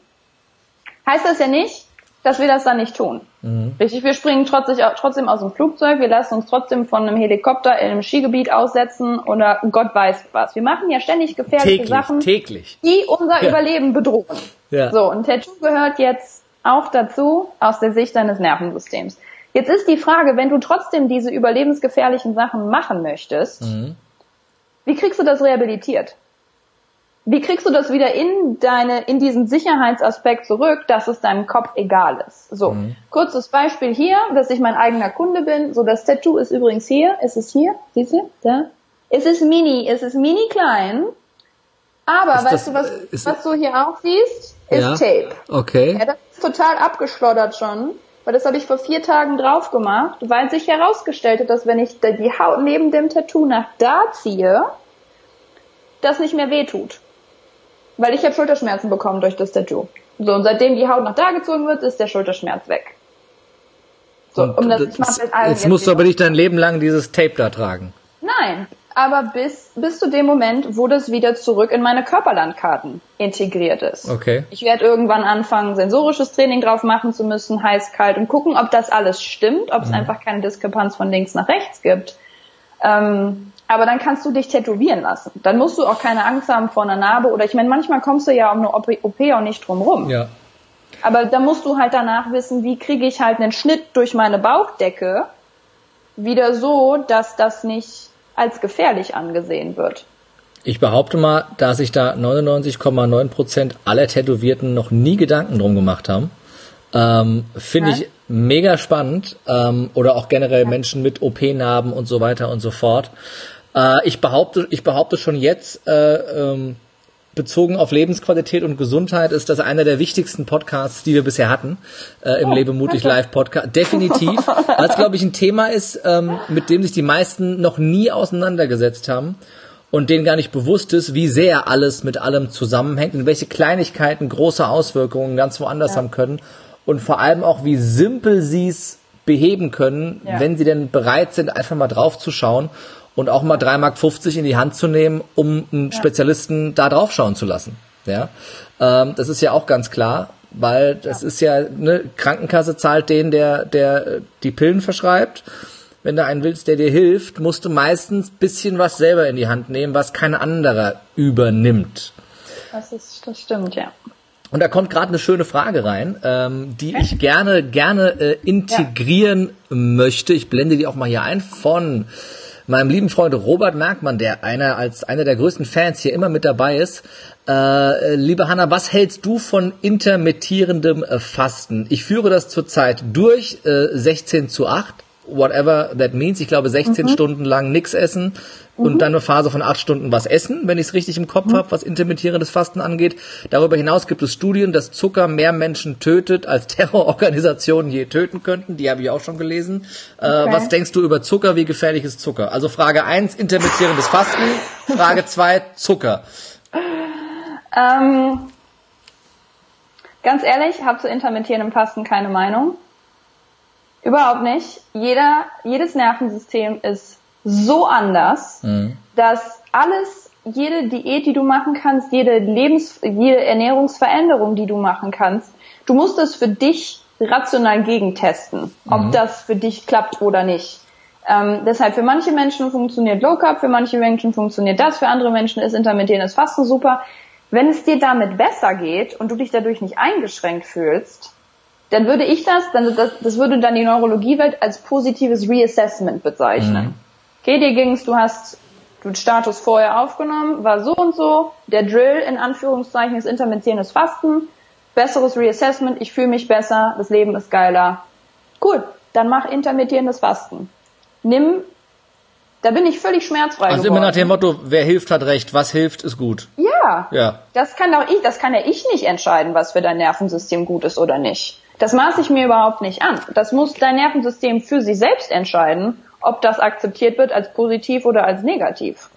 heißt das ja nicht, dass wir das dann nicht tun. Mhm. Richtig, wir springen trotzdem, aus dem Flugzeug, wir lassen uns trotzdem von einem Helikopter in einem Skigebiet aussetzen oder Gott weiß was. Wir machen ja ständig gefährliche täglich, Sachen, täglich. die unser ja. Überleben bedrohen. Ja. So, ein Tattoo gehört jetzt auch dazu aus der Sicht deines Nervensystems. Jetzt ist die Frage, wenn du trotzdem diese überlebensgefährlichen Sachen machen möchtest, mhm. wie kriegst du das rehabilitiert? Wie kriegst du das wieder in deine, in diesen Sicherheitsaspekt zurück, dass es deinem Kopf egal ist? So, mhm. kurzes Beispiel hier, dass ich mein eigener Kunde bin. So, das Tattoo ist übrigens hier. Ist es hier? Siehst du? Da. Es ist mini, es ist mini klein. Aber ist weißt das, du, was, ist, was du hier auch siehst? Ist ja, Tape. Okay. Ja, das ist total abgeschlottert schon. Weil das habe ich vor vier Tagen drauf gemacht, weil sich herausgestellt hat, dass wenn ich die Haut neben dem Tattoo nach da ziehe, das nicht mehr wehtut. Weil ich habe Schulterschmerzen bekommen durch das Tattoo. So, und seitdem die Haut nach da gezogen wird, ist der Schulterschmerz weg. So, um das, das jetzt, jetzt musst du aber nicht dein Leben lang dieses Tape da tragen. Nein, aber bis, bis zu dem Moment, wo das wieder zurück in meine Körperlandkarten integriert ist. Okay. Ich werde irgendwann anfangen, sensorisches Training drauf machen zu müssen, heiß, kalt und gucken, ob das alles stimmt, ob es mhm. einfach keine Diskrepanz von links nach rechts gibt. Ähm, aber dann kannst du dich tätowieren lassen. Dann musst du auch keine Angst haben vor einer Narbe oder ich meine, manchmal kommst du ja um eine OP auch nicht drum rum. Ja. Aber da musst du halt danach wissen, wie kriege ich halt einen Schnitt durch meine Bauchdecke wieder so, dass das nicht als gefährlich angesehen wird. Ich behaupte mal, dass sich da 99,9 Prozent aller Tätowierten noch nie Gedanken drum gemacht haben. Ähm, Finde ja. ich mega spannend. Ähm, oder auch generell ja. Menschen mit OP-Narben und so weiter und so fort. Äh, ich behaupte, ich behaupte schon jetzt, äh, ähm, bezogen auf Lebensqualität und Gesundheit ist das einer der wichtigsten Podcasts, die wir bisher hatten äh, im oh, Lebe mutig Live Podcast. Definitiv, weil es glaube ich ein Thema ist, ähm, mit dem sich die meisten noch nie auseinandergesetzt haben und denen gar nicht bewusst ist, wie sehr alles mit allem zusammenhängt und welche Kleinigkeiten große Auswirkungen ganz woanders ja. haben können und vor allem auch, wie simpel sie es beheben können, ja. wenn sie denn bereit sind, einfach mal drauf zu schauen und auch mal 3,50 Mark in die Hand zu nehmen, um einen ja. Spezialisten da drauf schauen zu lassen. Ja, ähm, das ist ja auch ganz klar, weil das ja. ist ja eine Krankenkasse zahlt den, der der äh, die Pillen verschreibt. Wenn du einen willst, der dir hilft, musst du meistens bisschen was selber in die Hand nehmen, was kein anderer übernimmt. Das ist, das stimmt, ja. Und da kommt gerade eine schöne Frage rein, ähm, die ich gerne gerne äh, integrieren ja. möchte. Ich blende die auch mal hier ein von meinem lieben Freund Robert Merkmann, der einer als einer der größten Fans hier immer mit dabei ist. Äh, liebe Hanna, was hältst du von intermittierendem äh, Fasten? Ich führe das zurzeit durch, äh, 16 zu 8, whatever that means. Ich glaube 16 mhm. Stunden lang nichts essen, und mhm. dann eine Phase von acht Stunden was essen, wenn ich es richtig im Kopf mhm. habe, was intermittierendes Fasten angeht. Darüber hinaus gibt es Studien, dass Zucker mehr Menschen tötet, als Terrororganisationen je töten könnten. Die habe ich auch schon gelesen. Äh, okay. Äh, was denkst du über Zucker? Wie gefährlich ist Zucker? Also Frage eins intermittierendes Fasten. Frage zwei Zucker. Ähm, ganz ehrlich, habe zu intermittierendem Fasten keine Meinung. Überhaupt nicht. Jeder, jedes Nervensystem ist so anders, mhm. dass alles, jede Diät, die du machen kannst, jede Lebens, jede Ernährungsveränderung, die du machen kannst, du musst es für dich rational gegentesten, ob mhm. das für dich klappt oder nicht. Ähm, deshalb für manche Menschen funktioniert Low Carb, für manche Menschen funktioniert das, für andere Menschen ist intermittierendes Fasten super. Wenn es dir damit besser geht und du dich dadurch nicht eingeschränkt fühlst, dann würde ich das, dann das, das würde dann die Neurologiewelt als positives Reassessment bezeichnen. Mhm okay, dir ging's, du hast den Status vorher aufgenommen, war so und so, der Drill in Anführungszeichen ist intermittierendes Fasten, besseres Reassessment, ich fühle mich besser, das Leben ist geiler. Cool, dann mach intermittierendes Fasten. Nimm, da bin ich völlig schmerzfrei Also geworden. immer nach dem Motto, wer hilft, hat recht, was hilft, ist gut. Ja, ja. Das kann auch ich, das kann ja ich nicht entscheiden, was für dein Nervensystem gut ist oder nicht. Das maße ich mir überhaupt nicht an. Das muss dein Nervensystem für sich selbst entscheiden ob das akzeptiert wird als positiv oder als negativ.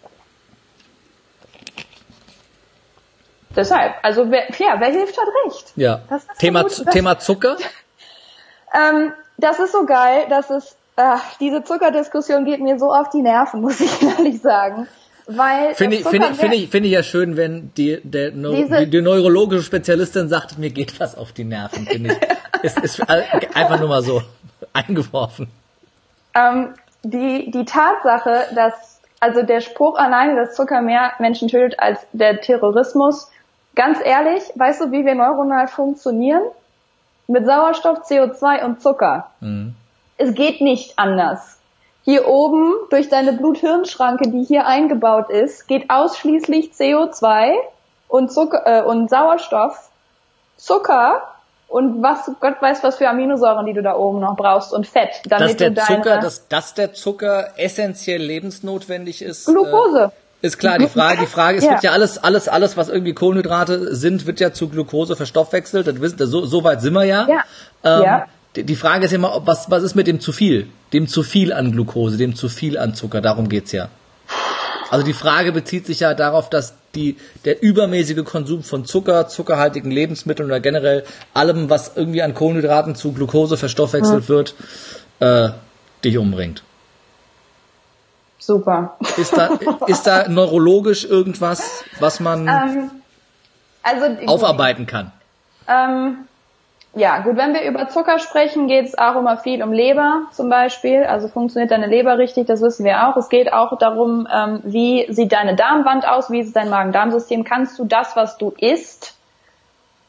Deshalb, also wer, ja, wer hilft, hat recht. Ja. Thema, gut, Thema Zucker? ähm, das ist so geil, dass es, ach, diese Zuckerdiskussion geht mir so auf die Nerven, muss ich ehrlich sagen. Weil finde ich, finde ich, finde ich, finde ich ja schön, wenn die, der, die, die, neurologische Spezialistin sagt, mir geht was auf die Nerven, finde ich. ist, ist einfach nur mal so eingeworfen. Ähm, die, die Tatsache, dass, also der Spruch alleine, dass Zucker mehr Menschen tötet als der Terrorismus, ganz ehrlich, weißt du, wie wir neuronal funktionieren? Mit Sauerstoff, CO2 und Zucker. Mhm. Es geht nicht anders. Hier oben, durch deine Blut-Hirn-Schranke, die hier eingebaut ist, geht ausschließlich CO2 und Zucker, äh, und Sauerstoff. Zucker und was Gott weiß, was für Aminosäuren, die du da oben noch brauchst und Fett, damit dass der du deine Zucker, dass, dass der Zucker essentiell lebensnotwendig ist. Glucose. Äh, ist klar, die Frage, die Frage, es ja. wird ja alles, alles, alles, was irgendwie Kohlenhydrate sind, wird ja zu Glucose verstoffwechselt. Das wissen, so, so weit sind wir ja. Ja. Ähm, ja. Die Frage ist immer, was, was ist mit dem zu viel? Dem zu viel an Glucose, dem zu viel an Zucker, darum geht's ja. Also die Frage bezieht sich ja darauf, dass die, der übermäßige Konsum von Zucker, zuckerhaltigen Lebensmitteln oder generell allem, was irgendwie an Kohlenhydraten zu Glucose verstoffwechselt mhm. wird, äh, dich umbringt. Super. Ist da, ist da neurologisch irgendwas, was man ähm, also, aufarbeiten kann? Ähm, ja, gut, wenn wir über Zucker sprechen, geht es auch immer viel um Leber zum Beispiel. Also funktioniert deine Leber richtig, das wissen wir auch. Es geht auch darum, ähm, wie sieht deine Darmwand aus, wie ist dein Magen-Darm-System. Kannst du das, was du isst,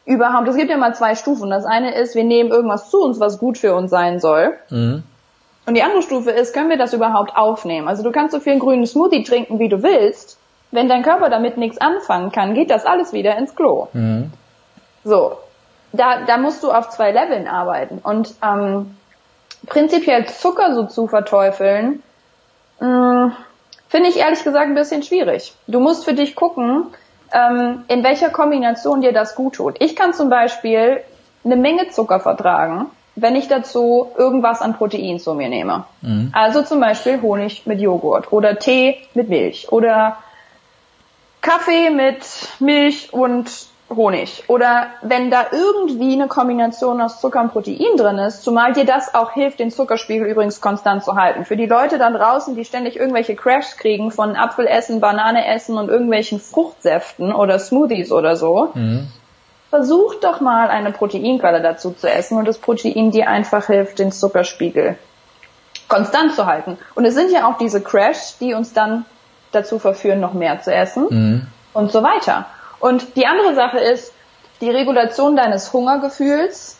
überhaupt, es gibt ja mal zwei Stufen. Das eine ist, wir nehmen irgendwas zu uns, was gut für uns sein soll. Mhm. Und die andere Stufe ist, können wir das überhaupt aufnehmen? Also du kannst so viel grünen Smoothie trinken, wie du willst. Wenn dein Körper damit nichts anfangen kann, geht das alles wieder ins Klo. Mhm. So, da, da musst du auf zwei Leveln arbeiten. Und ähm, prinzipiell Zucker so zu verteufeln, mm, finde ich ehrlich gesagt ein bisschen schwierig. Du musst für dich gucken, ähm, in welcher Kombination dir das gut tut. Ich kann zum Beispiel eine Menge Zucker vertragen, wenn ich dazu irgendwas an Protein zu mir nehme. Mhm. Also zum Beispiel Honig mit Joghurt oder Tee mit Milch oder Kaffee mit Milch und Honig. Oder wenn da irgendwie eine Kombination aus Zucker und Protein drin ist, zumal dir das auch hilft, den Zuckerspiegel übrigens konstant zu halten. Für die Leute da draußen, die ständig irgendwelche Crashs kriegen von Apfelessen, Banane essen und irgendwelchen Fruchtsäften oder Smoothies oder so, mhm. versucht doch mal eine Proteinquelle dazu zu essen und das Protein dir einfach hilft, den Zuckerspiegel konstant zu halten. Und es sind ja auch diese Crashs, die uns dann dazu verführen, noch mehr zu essen mhm. und so weiter. Und die andere Sache ist die Regulation deines Hungergefühls.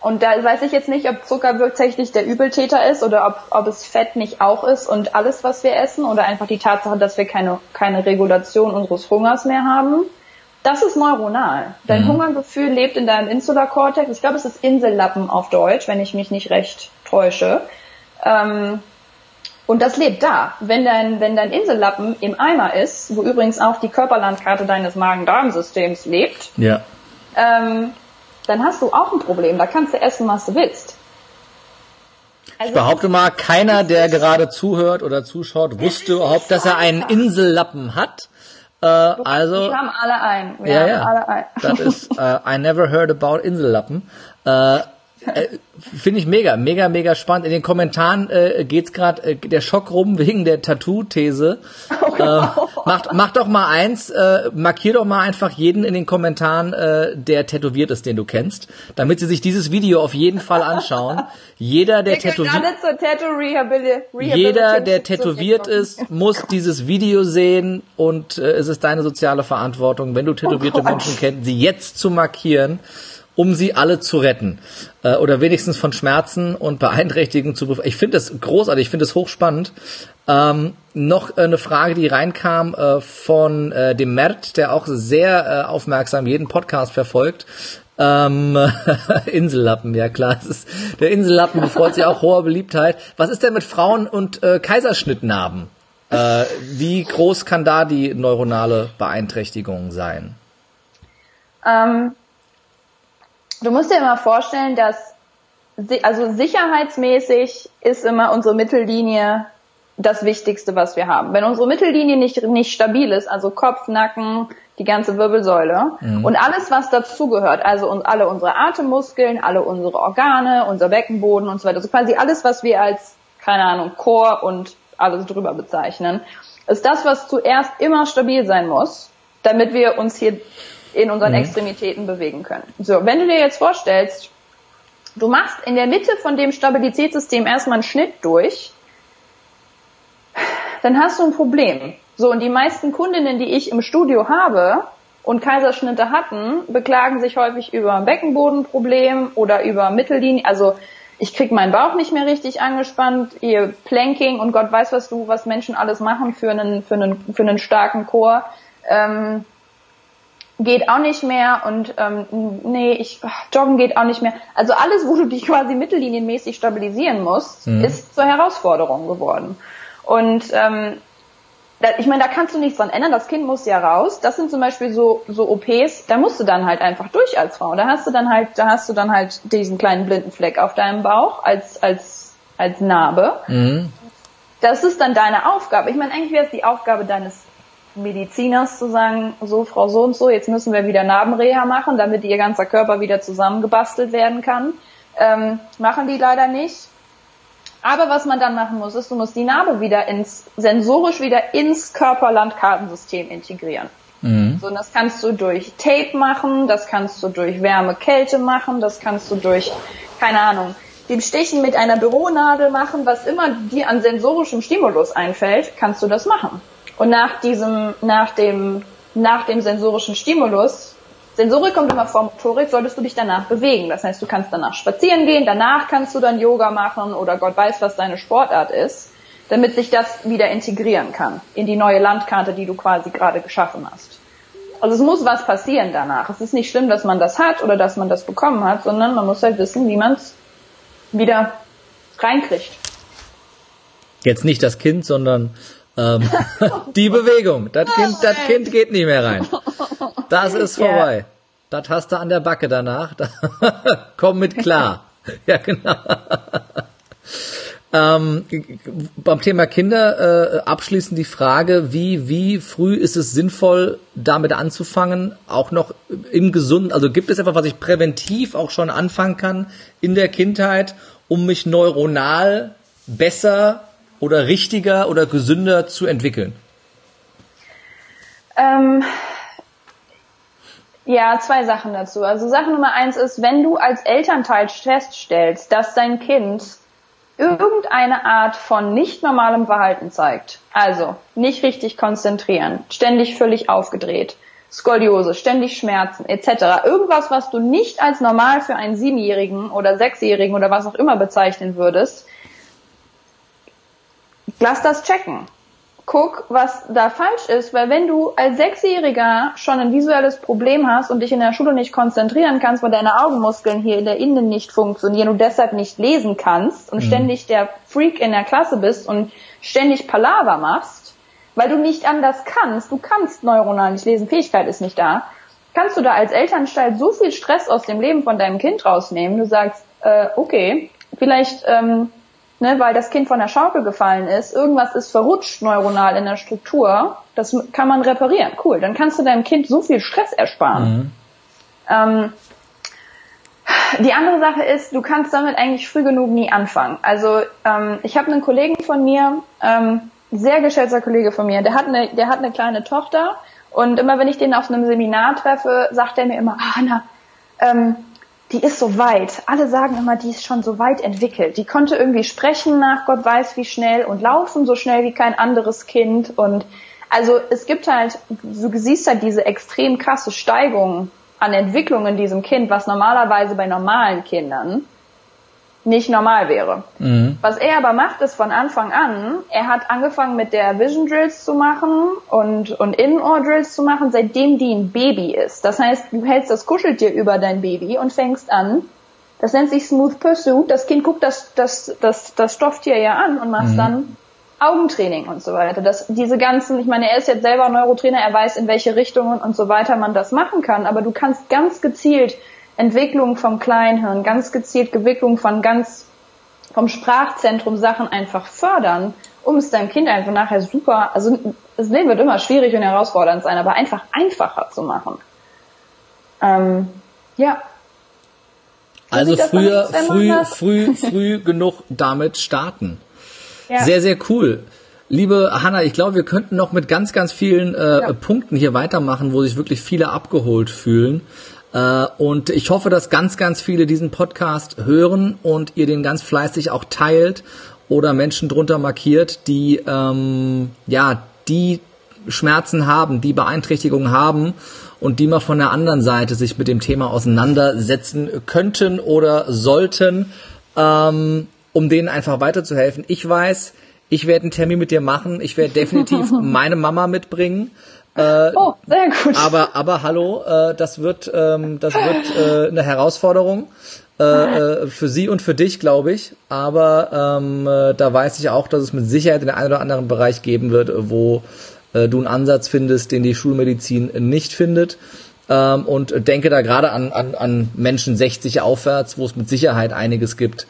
Und da weiß ich jetzt nicht, ob Zucker tatsächlich der Übeltäter ist oder ob, ob es Fett nicht auch ist und alles, was wir essen oder einfach die Tatsache, dass wir keine, keine Regulation unseres Hungers mehr haben. Das ist neuronal. Dein mhm. Hungergefühl lebt in deinem Insularkortex. Ich glaube, es ist Insellappen auf Deutsch, wenn ich mich nicht recht täusche. Ähm, und das lebt da. Wenn dein, wenn dein Insellappen im Eimer ist, wo übrigens auch die Körperlandkarte deines Magen-Darm-Systems lebt, ja. ähm, dann hast du auch ein Problem. Da kannst du essen, was du willst. Also, ich behaupte mal, keiner, der gerade zuhört oder zuschaut, wusste überhaupt, dass er einen Insellappen hat. Äh, also, wir haben alle einen. Wir ja, ja. Alle einen. Das ist, uh, I never heard about Insellappen. Äh, äh, Finde ich mega, mega, mega spannend. In den Kommentaren äh, geht's gerade äh, der Schock rum wegen der Tattoo-These. Oh, äh, macht, mach doch mal eins, äh, markier doch mal einfach jeden in den Kommentaren, äh, der tätowiert ist, den du kennst, damit sie sich dieses Video auf jeden Fall anschauen. Jeder, der tätowiert, jeder, der tätowiert ist, muss dieses Video sehen und äh, es ist deine soziale Verantwortung, wenn du tätowierte oh Menschen kennst, sie jetzt zu markieren um sie alle zu retten äh, oder wenigstens von Schmerzen und Beeinträchtigungen zu befreien. Ich finde das großartig, ich finde das hochspannend. Ähm, noch eine Frage, die reinkam äh, von äh, dem Mert, der auch sehr äh, aufmerksam jeden Podcast verfolgt. Ähm, Insellappen, ja klar. Ist, der Insellappen befreut sich auch hoher Beliebtheit. Was ist denn mit Frauen und äh, Kaiserschnittnarben? Äh, wie groß kann da die neuronale Beeinträchtigung sein? Ähm, du musst dir immer vorstellen, dass also sicherheitsmäßig ist immer unsere Mittellinie das Wichtigste, was wir haben. Wenn unsere Mittellinie nicht, nicht stabil ist, also Kopf, Nacken, die ganze Wirbelsäule mhm. und alles, was dazugehört, also und alle unsere Atemmuskeln, alle unsere Organe, unser Beckenboden und so weiter, also quasi alles, was wir als, keine Ahnung, Chor und alles drüber bezeichnen, ist das, was zuerst immer stabil sein muss, damit wir uns hier in unseren mhm. Extremitäten bewegen können. So, wenn du dir jetzt vorstellst, du machst in der Mitte von dem Stabilitätssystem erstmal einen Schnitt durch, dann hast du ein Problem. So, und die meisten Kundinnen, die ich im Studio habe und Kaiserschnitte hatten, beklagen sich häufig über ein Beckenbodenproblem oder über Mittellinie, also ich krieg meinen Bauch nicht mehr richtig angespannt, ihr Planking und Gott weiß was du, was Menschen alles machen für einen, für einen, für einen starken Chor. Ähm, geht auch nicht mehr und ähm, nee, ich joggen geht auch nicht mehr. Also alles, wo du dich quasi mittellinienmäßig stabilisieren musst, mhm. ist zur Herausforderung geworden. Und ähm, da, ich meine, da kannst du nichts dran ändern. Das Kind muss ja raus. Das sind zum Beispiel so so OPs. Da musst du dann halt einfach durch als Frau. Da hast du dann halt, da hast du dann halt diesen kleinen blinden Fleck auf deinem Bauch als als als Narbe. Mhm. Das ist dann deine Aufgabe. Ich meine, eigentlich wäre es die Aufgabe deines Mediziners zu sagen, so Frau so und so, jetzt müssen wir wieder Narbenreha machen, damit ihr ganzer Körper wieder zusammengebastelt werden kann. Ähm, machen die leider nicht. Aber was man dann machen muss, ist, du musst die Narbe wieder ins, sensorisch wieder ins Körperlandkartensystem integrieren. Mhm. So, und das kannst du durch Tape machen, das kannst du durch Wärme, Kälte machen, das kannst du durch, keine Ahnung, dem Stechen mit einer Büronadel machen, was immer dir an sensorischem Stimulus einfällt, kannst du das machen. Und nach diesem, nach dem, nach dem sensorischen Stimulus, Sensorik kommt immer vor Motorik, solltest du dich danach bewegen. Das heißt, du kannst danach spazieren gehen, danach kannst du dann Yoga machen oder Gott weiß, was deine Sportart ist, damit sich das wieder integrieren kann in die neue Landkarte, die du quasi gerade geschaffen hast. Also es muss was passieren danach. Es ist nicht schlimm, dass man das hat oder dass man das bekommen hat, sondern man muss halt wissen, wie man es wieder reinkriegt. Jetzt nicht das Kind, sondern ähm, die Bewegung. Das Kind, das Kind geht nicht mehr rein. Das ist vorbei. Das hast du an der Backe danach. Komm mit klar. Ja, genau. Ähm, beim Thema Kinder äh, abschließend die Frage, wie, wie früh ist es sinnvoll, damit anzufangen, auch noch im gesunden, also gibt es etwas, was ich präventiv auch schon anfangen kann in der Kindheit, um mich neuronal besser oder richtiger oder gesünder zu entwickeln? Ähm, ja, zwei Sachen dazu. Also Sache Nummer eins ist, wenn du als Elternteil feststellst, dass dein Kind irgendeine Art von nicht normalem Verhalten zeigt, also nicht richtig konzentrieren, ständig völlig aufgedreht, Skoliose, ständig Schmerzen etc., irgendwas, was du nicht als normal für einen Siebenjährigen oder Sechsjährigen oder was auch immer bezeichnen würdest, lass das checken guck, was da falsch ist, weil wenn du als Sechsjähriger schon ein visuelles Problem hast und dich in der Schule nicht konzentrieren kannst, weil deine Augenmuskeln hier in der Innen nicht funktionieren und deshalb nicht lesen kannst und mhm. ständig der Freak in der Klasse bist und ständig Palaver machst, weil du nicht anders kannst, du kannst neuronal nicht lesen, Fähigkeit ist nicht da, kannst du da als Elternstall so viel Stress aus dem Leben von deinem Kind rausnehmen, du sagst, äh, okay, vielleicht ähm, ne, weil das Kind von der Schaukel gefallen ist, irgendwas ist verrutscht neuronal in der Struktur, das kann man reparieren. Cool, dann kannst du deinem Kind so viel Stress ersparen. Mhm. Ähm, die andere Sache ist, du kannst damit eigentlich früh genug nie anfangen. Also ähm, ich habe einen Kollegen von mir, ähm, sehr geschätzter Kollege von mir, der hat eine, der hat eine kleine Tochter und immer wenn ich den auf einem Seminar treffe, sagt er mir immer, ah, Hanna, ähm, die ist so weit. Alle sagen immer, die ist schon so weit entwickelt. Die konnte irgendwie sprechen nach Gott weiß wie schnell und laufen so schnell wie kein anderes Kind. Und also es gibt halt, du siehst halt diese extrem krasse Steigung an Entwicklung in diesem Kind, was normalerweise bei normalen Kindern nicht normal wäre. Mhm. Was er aber macht, ist von Anfang an, er hat angefangen mit der Vision Drills zu machen und, und In-Ohr Drills zu machen, seitdem die ein Baby ist. Das heißt, du hältst das Kuscheltier über dein Baby und fängst an, das nennt sich Smooth Pursuit, das Kind guckt das, das, das, das Stofftier ja an und machst mhm. dann Augentraining und so weiter. Das, diese ganzen, ich meine, er ist jetzt selber Neurotrainer, er weiß, in welche Richtungen und so weiter man das machen kann, aber du kannst ganz gezielt Entwicklung vom Kleinhirn, ganz gezielt Entwicklung von ganz vom Sprachzentrum Sachen einfach fördern, um es deinem Kind einfach nachher super, also das Leben wird immer schwierig und herausfordernd sein, aber einfach einfacher zu machen. Ähm, ja. Also früher, früh, früh, früh genug damit starten. Ja. Sehr, sehr cool. Liebe Hanna, ich glaube, wir könnten noch mit ganz, ganz vielen äh, ja. Punkten hier weitermachen, wo sich wirklich viele abgeholt fühlen. Äh, und ich hoffe, dass ganz, ganz viele diesen Podcast hören und ihr den ganz fleißig auch teilt oder Menschen drunter markiert, die ähm, ja die Schmerzen haben, die Beeinträchtigungen haben und die mal von der anderen Seite sich mit dem Thema auseinandersetzen könnten oder sollten, ähm, um denen einfach weiterzuhelfen. Ich weiß, ich werde einen Termin mit dir machen. Ich werde definitiv meine Mama mitbringen. Äh, oh, sehr gut. Aber, aber hallo, äh, das wird, ähm, das wird äh, eine Herausforderung äh, äh, für Sie und für dich, glaube ich. Aber ähm, äh, da weiß ich auch, dass es mit Sicherheit in den einen oder anderen Bereich geben wird, wo äh, du einen Ansatz findest, den die Schulmedizin nicht findet. Ähm, und denke da gerade an, an, an Menschen 60 aufwärts, wo es mit Sicherheit einiges gibt,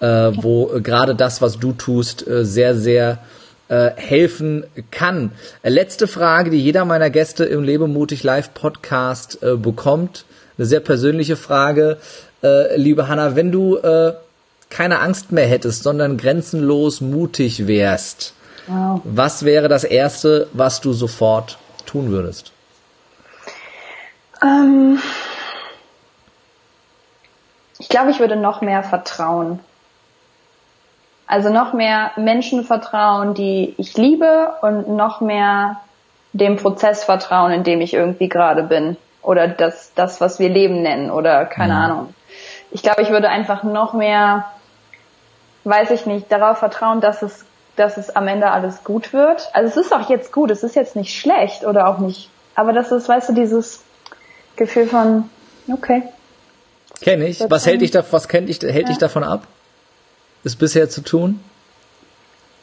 äh, wo gerade das, was du tust, äh, sehr, sehr äh, helfen kann. Letzte Frage, die jeder meiner Gäste im Lebemutig Live Podcast äh, bekommt. Eine sehr persönliche Frage. Äh, liebe Hanna, wenn du äh, keine Angst mehr hättest, sondern grenzenlos mutig wärst, wow. was wäre das Erste, was du sofort tun würdest? Ähm, ich glaube, ich würde noch mehr vertrauen. Also noch mehr Menschen vertrauen, die ich liebe und noch mehr dem Prozess vertrauen, in dem ich irgendwie gerade bin. Oder das, das, was wir Leben nennen oder keine mhm. Ahnung. Ich glaube, ich würde einfach noch mehr, weiß ich nicht, darauf vertrauen, dass es, dass es am Ende alles gut wird. Also es ist auch jetzt gut, es ist jetzt nicht schlecht oder auch nicht, aber das ist, weißt du, dieses Gefühl von, okay. Kenne ich. Was hält dich da, was kennt dich, hält ja. dich davon ab? Ist bisher zu tun?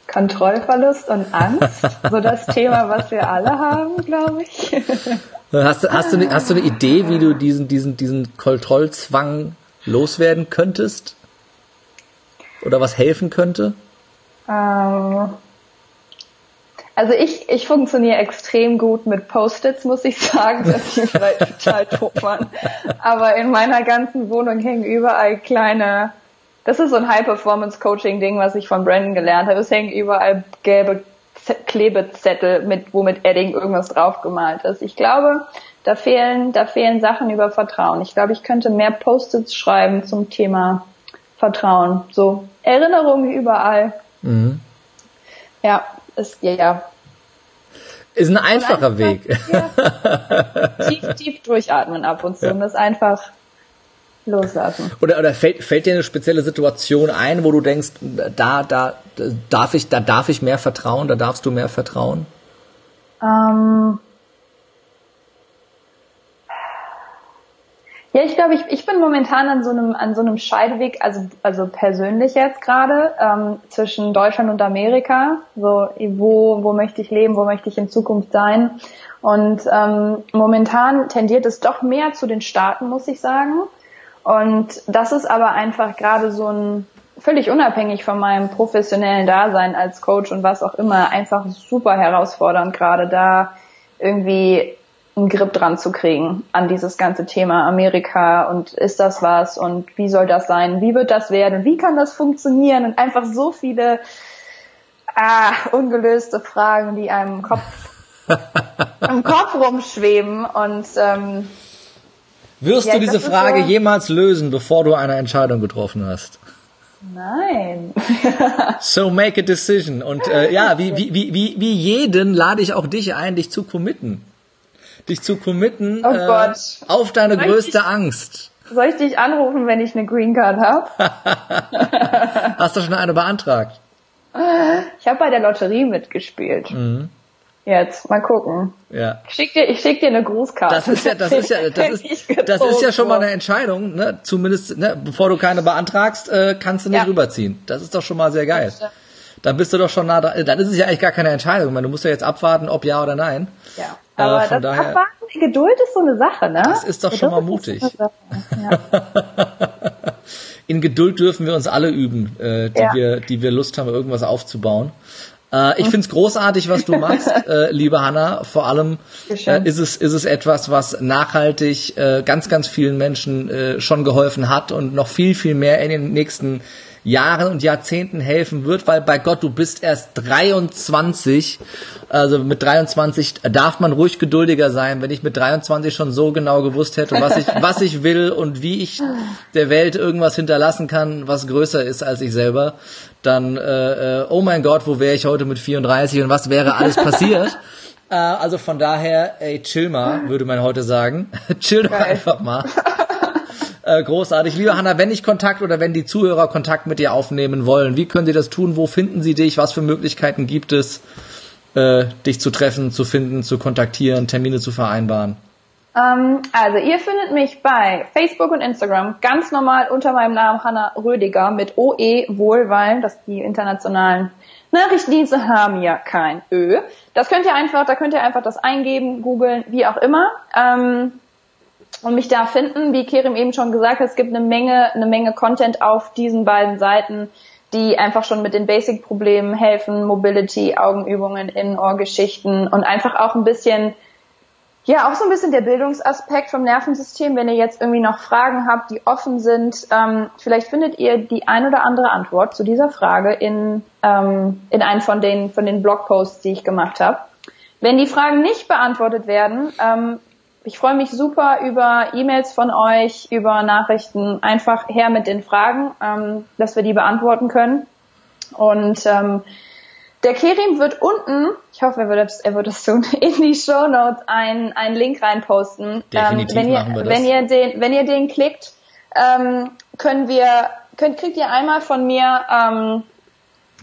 Kontrollverlust und Angst, so das Thema, was wir alle haben, glaube ich. Hast, hast, du eine, hast du eine Idee, wie du diesen, diesen, diesen Kontrollzwang loswerden könntest? Oder was helfen könnte? Ähm, also ich, ich funktioniere extrem gut mit Post-its, muss ich sagen, dass ich vielleicht total doof waren. Aber in meiner ganzen Wohnung hängen überall kleine, das ist so ein High-Performance-Coaching-Ding, was ich von Brandon gelernt habe. Es hängen überall gelbe Klebezettel mit, wo mit Edding irgendwas draufgemalt ist. Ich glaube, da fehlen, da fehlen Sachen über Vertrauen. Ich glaube, ich könnte mehr Post-its schreiben zum Thema Vertrauen. So Erinnerungen überall. Mhm. Ja, ist, ja, ja. Ist ein einfacher einfach, Weg. Ja, tief, tief durchatmen ab und zu ja. und das einfach loslassen. Oder, oder fällt, fällt dir eine spezielle Situation ein, wo du denkst, da, da, darf ich, da darf ich mehr vertrauen, da darfst du mehr vertrauen? Ähm, Ja, ich glaube, ich, ich bin momentan an so einem an so einem Scheideweg, also also persönlich jetzt gerade ähm, zwischen Deutschland und Amerika. So wo wo möchte ich leben, wo möchte ich in Zukunft sein? Und ähm, momentan tendiert es doch mehr zu den Staaten, muss ich sagen. Und das ist aber einfach gerade so ein völlig unabhängig von meinem professionellen Dasein als Coach und was auch immer einfach super herausfordernd gerade da irgendwie einen Grip dran zu kriegen an dieses ganze Thema Amerika und ist das was und wie soll das sein, wie wird das werden, wie kann das funktionieren und einfach so viele ah, ungelöste Fragen, die einem im Kopf, im Kopf rumschweben und ähm, wirst ja, du diese Frage so jemals lösen, bevor du eine Entscheidung getroffen hast? Nein. so make a decision. Und äh, ja, wie, wie, wie, wie jeden lade ich auch dich ein, dich zu committen dich zu committen oh äh, auf deine soll größte ich, Angst. Soll ich dich anrufen, wenn ich eine Green Card habe? Hast du schon eine beantragt? Ich habe bei der Lotterie mitgespielt. Mhm. Jetzt, mal gucken. Ja. Ich schick dir, ich schick dir eine Grußkarte. Das ist ja, das ist ja, das ist, das ist ja schon mal eine Entscheidung, ne? Zumindest, ne? bevor du keine beantragst, äh, kannst du nicht ja. rüberziehen. Das ist doch schon mal sehr geil. Dann bist du doch schon nah dran. Dann ist es ja eigentlich gar keine Entscheidung. meine, du musst ja jetzt abwarten, ob ja oder nein. Ja. Aber äh, das daher, Abwarten, Geduld ist so eine Sache, ne? Das ist doch Geduld schon mal mutig. So ja. In Geduld dürfen wir uns alle üben, äh, die, wir, die wir Lust haben, irgendwas aufzubauen. Äh, ich find's großartig, was du machst, äh, liebe Hanna. Vor allem äh, ist es ist es etwas, was nachhaltig äh, ganz ganz vielen Menschen äh, schon geholfen hat und noch viel viel mehr in den nächsten Jahren und Jahrzehnten helfen wird, weil bei Gott, du bist erst 23. Also mit 23 darf man ruhig geduldiger sein. Wenn ich mit 23 schon so genau gewusst hätte, was ich, was ich will und wie ich der Welt irgendwas hinterlassen kann, was größer ist als ich selber, dann, äh, äh oh mein Gott, wo wäre ich heute mit 34 und was wäre alles passiert? Äh, also von daher, ey, chill mal, würde man heute sagen. chill doch einfach mal. Äh, großartig. Liebe Hanna, wenn ich Kontakt oder wenn die Zuhörer Kontakt mit dir aufnehmen wollen, wie können sie das tun? Wo finden sie dich? Was für Möglichkeiten gibt es, äh, dich zu treffen, zu finden, zu kontaktieren, Termine zu vereinbaren? Ähm, also ihr findet mich bei Facebook und Instagram ganz normal unter meinem Namen Hanna Rödiger mit OE Wohlweilen, dass die internationalen Nachrichtendienste haben ja kein Ö. Das könnt ihr einfach, da könnt ihr einfach das eingeben, googeln, wie auch immer. Ähm, und mich da finden. Wie Kerem eben schon gesagt hat, es gibt eine Menge, eine Menge Content auf diesen beiden Seiten, die einfach schon mit den Basic-Problemen helfen, Mobility, Augenübungen, Innenohrgeschichten und einfach auch ein bisschen, ja, auch so ein bisschen der Bildungsaspekt vom Nervensystem. Wenn ihr jetzt irgendwie noch Fragen habt, die offen sind, ähm, vielleicht findet ihr die ein oder andere Antwort zu dieser Frage in, ähm, in einem von den, von den Blogposts, die ich gemacht habe. Wenn die Fragen nicht beantwortet werden, ähm, ich freue mich super über E-Mails von euch, über Nachrichten. Einfach her mit den Fragen, ähm, dass wir die beantworten können. Und ähm, der Kerim wird unten, ich hoffe, er wird das, er wird das tun, in die Show Notes einen, einen Link reinposten. Definitiv ähm, wenn ihr, wir das. Wenn ihr den, wenn ihr den klickt, ähm, können wir, könnt, kriegt ihr einmal von mir ähm,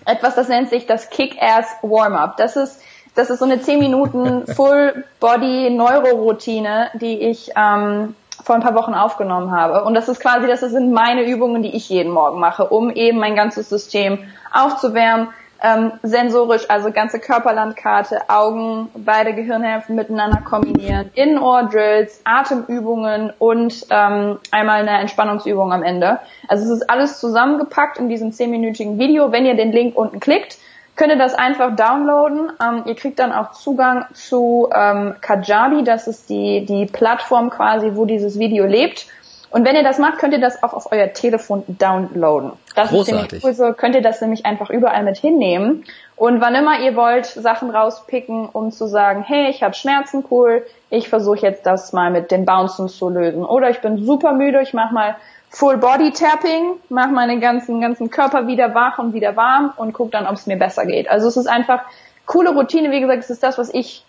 etwas, das nennt sich das Kick-Ass Warm-Up. Das ist das ist so eine 10 Minuten Full-Body-Neuroroutine, die ich ähm, vor ein paar Wochen aufgenommen habe. Und das ist quasi, das sind meine Übungen, die ich jeden Morgen mache, um eben mein ganzes System aufzuwärmen, ähm, sensorisch, also ganze Körperlandkarte, Augen, beide Gehirnhälften miteinander kombinieren, Innenohr-Drills, Atemübungen und ähm, einmal eine Entspannungsübung am Ende. Also es ist alles zusammengepackt in diesem zehnminütigen Video. Wenn ihr den Link unten klickt, könnt ihr das einfach downloaden. Ähm, ihr kriegt dann auch Zugang zu ähm, Kajabi, das ist die, die Plattform quasi, wo dieses Video lebt. Und wenn ihr das macht, könnt ihr das auch auf euer Telefon downloaden. Das Großartig. ist nämlich cool, so könnt ihr das nämlich einfach überall mit hinnehmen. Und wann immer ihr wollt, Sachen rauspicken, um zu sagen, hey, ich habe Schmerzen, cool, ich versuche jetzt das mal mit den Bouncen zu lösen. Oder ich bin super müde, ich mache mal Full Body Tapping, mache meinen ganzen, ganzen Körper wieder wach und wieder warm und guck dann, ob es mir besser geht. Also es ist einfach coole Routine. Wie gesagt, es ist das, was ich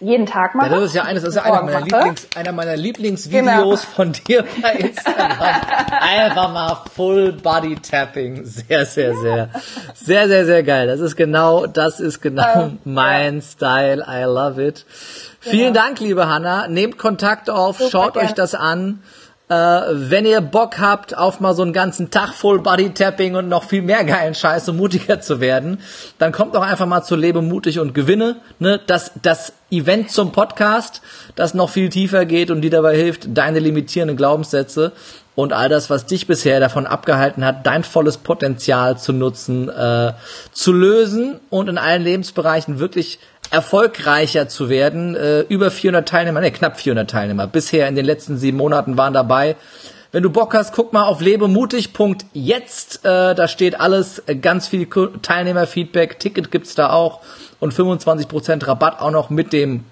jeden Tag mache. Ja, das ist ja eines, das ist ja einer meiner, Lieblings, einer meiner Lieblingsvideos genau. von dir bei Instagram. Einfach mal Full Body Tapping. Sehr, sehr, sehr, sehr, sehr, sehr geil. Das ist genau, das ist genau ähm, mein ja. Style. I love it. Vielen genau. Dank, liebe Hanna. Nehmt Kontakt auf, Super schaut gern. euch das an. Äh, wenn ihr Bock habt auf mal so einen ganzen Tag Full Body Tapping und noch viel mehr geilen Scheiß, um mutiger zu werden, dann kommt doch einfach mal zu Lebe mutig und gewinne. Ne? Das, das Event zum Podcast, das noch viel tiefer geht und dir dabei hilft, deine limitierenden Glaubenssätze und all das, was dich bisher davon abgehalten hat, dein volles Potenzial zu nutzen, äh, zu lösen und in allen Lebensbereichen wirklich erfolgreicher zu werden. Äh, über 400 Teilnehmer, ne, knapp 400 Teilnehmer bisher in den letzten sieben Monaten waren dabei. Wenn du Bock hast, guck mal auf lebemutig.jetzt. Äh, da steht alles, äh, ganz viel Teilnehmerfeedback. Ticket gibt's da auch und 25% Rabatt auch noch mit dem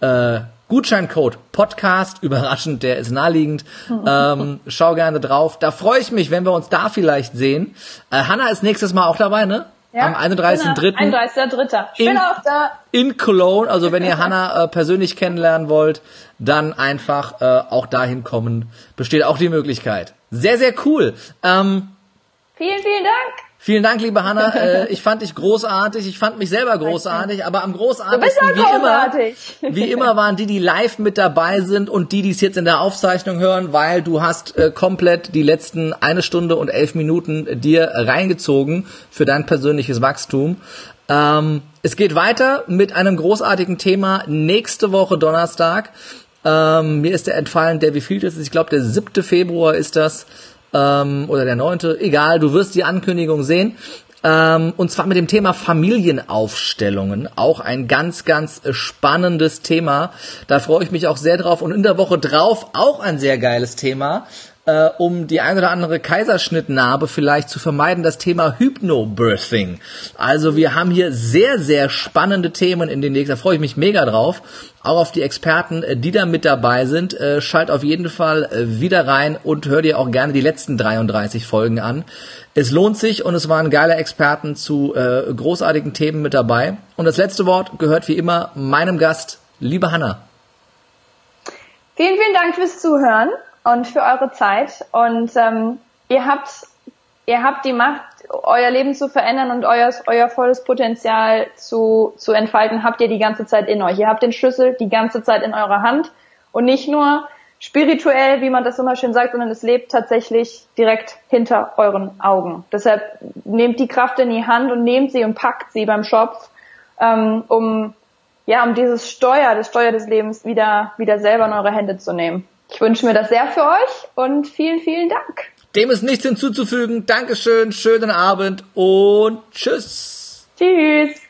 äh, Gutscheincode Podcast, überraschend, der ist naheliegend. Ähm, schau gerne drauf. Da freue ich mich, wenn wir uns da vielleicht sehen. Äh, Hanna ist nächstes Mal auch dabei, ne? Ja, Am 31.3. 31.3. Ich bin auch da. In Cologne. Also wenn ihr Hanna äh, persönlich kennenlernen wollt, dann einfach äh, auch dahin kommen. Besteht auch die Möglichkeit. Sehr, sehr cool. Ähm, vielen, vielen Dank. Vielen Dank, liebe Hanna. Äh, ich fand dich großartig. Ich fand mich selber großartig. Aber am großartigsten, wie großartig. immer, wie immer waren die, die live mit dabei sind und die, die es jetzt in der Aufzeichnung hören, weil du hast äh, komplett die letzten eine Stunde und elf Minuten dir reingezogen für dein persönliches Wachstum. Ähm, es geht weiter mit einem großartigen Thema nächste Woche Donnerstag. Ähm, mir ist der entfallen, der wie viel ist. Ich glaube, der siebte Februar ist das ähm, oder der neunte, egal, du wirst die Ankündigung sehen. Ähm, und zwar mit dem Thema Familienaufstellungen. Auch ein ganz, ganz spannendes Thema. Da freue ich mich auch sehr drauf. Und in der Woche drauf auch ein sehr geiles Thema äh, um die ein oder andere Kaiserschnittnarbe vielleicht zu vermeiden, das Thema Hypnobirthing. Also wir haben hier sehr, sehr spannende Themen in den nächsten, da freue ich mich mega drauf. Auch auf die Experten, äh, die da mit dabei sind. Äh, schalt auf jeden Fall äh, wieder rein und hör dir auch gerne die letzten 33 Folgen an. Es lohnt sich und es waren geile Experten zu äh, großartigen Themen mit dabei. Und das letzte Wort gehört wie immer meinem Gast, liebe Hanna. Vielen, vielen Dank fürs Zuhören und für eure Zeit. Und ähm, ihr habt ihr habt die Macht, euer Leben zu verändern und euer, euer volles Potenzial zu, zu entfalten, habt ihr die ganze Zeit in euch. Ihr habt den Schlüssel die ganze Zeit in eurer Hand und nicht nur spirituell, wie man das immer schön sagt, sondern es lebt tatsächlich direkt hinter euren Augen. Deshalb nehmt die Kraft in die Hand und nehmt sie und packt sie beim Schopf, ähm, um ja, um dieses Steuer, das Steuer des Lebens wieder, wieder selber in eure Hände zu nehmen. Ich wünsche mir das sehr für euch und vielen, vielen Dank. Dem ist nichts hinzuzufügen. Dankeschön, schönen Abend und tschüss. Tschüss.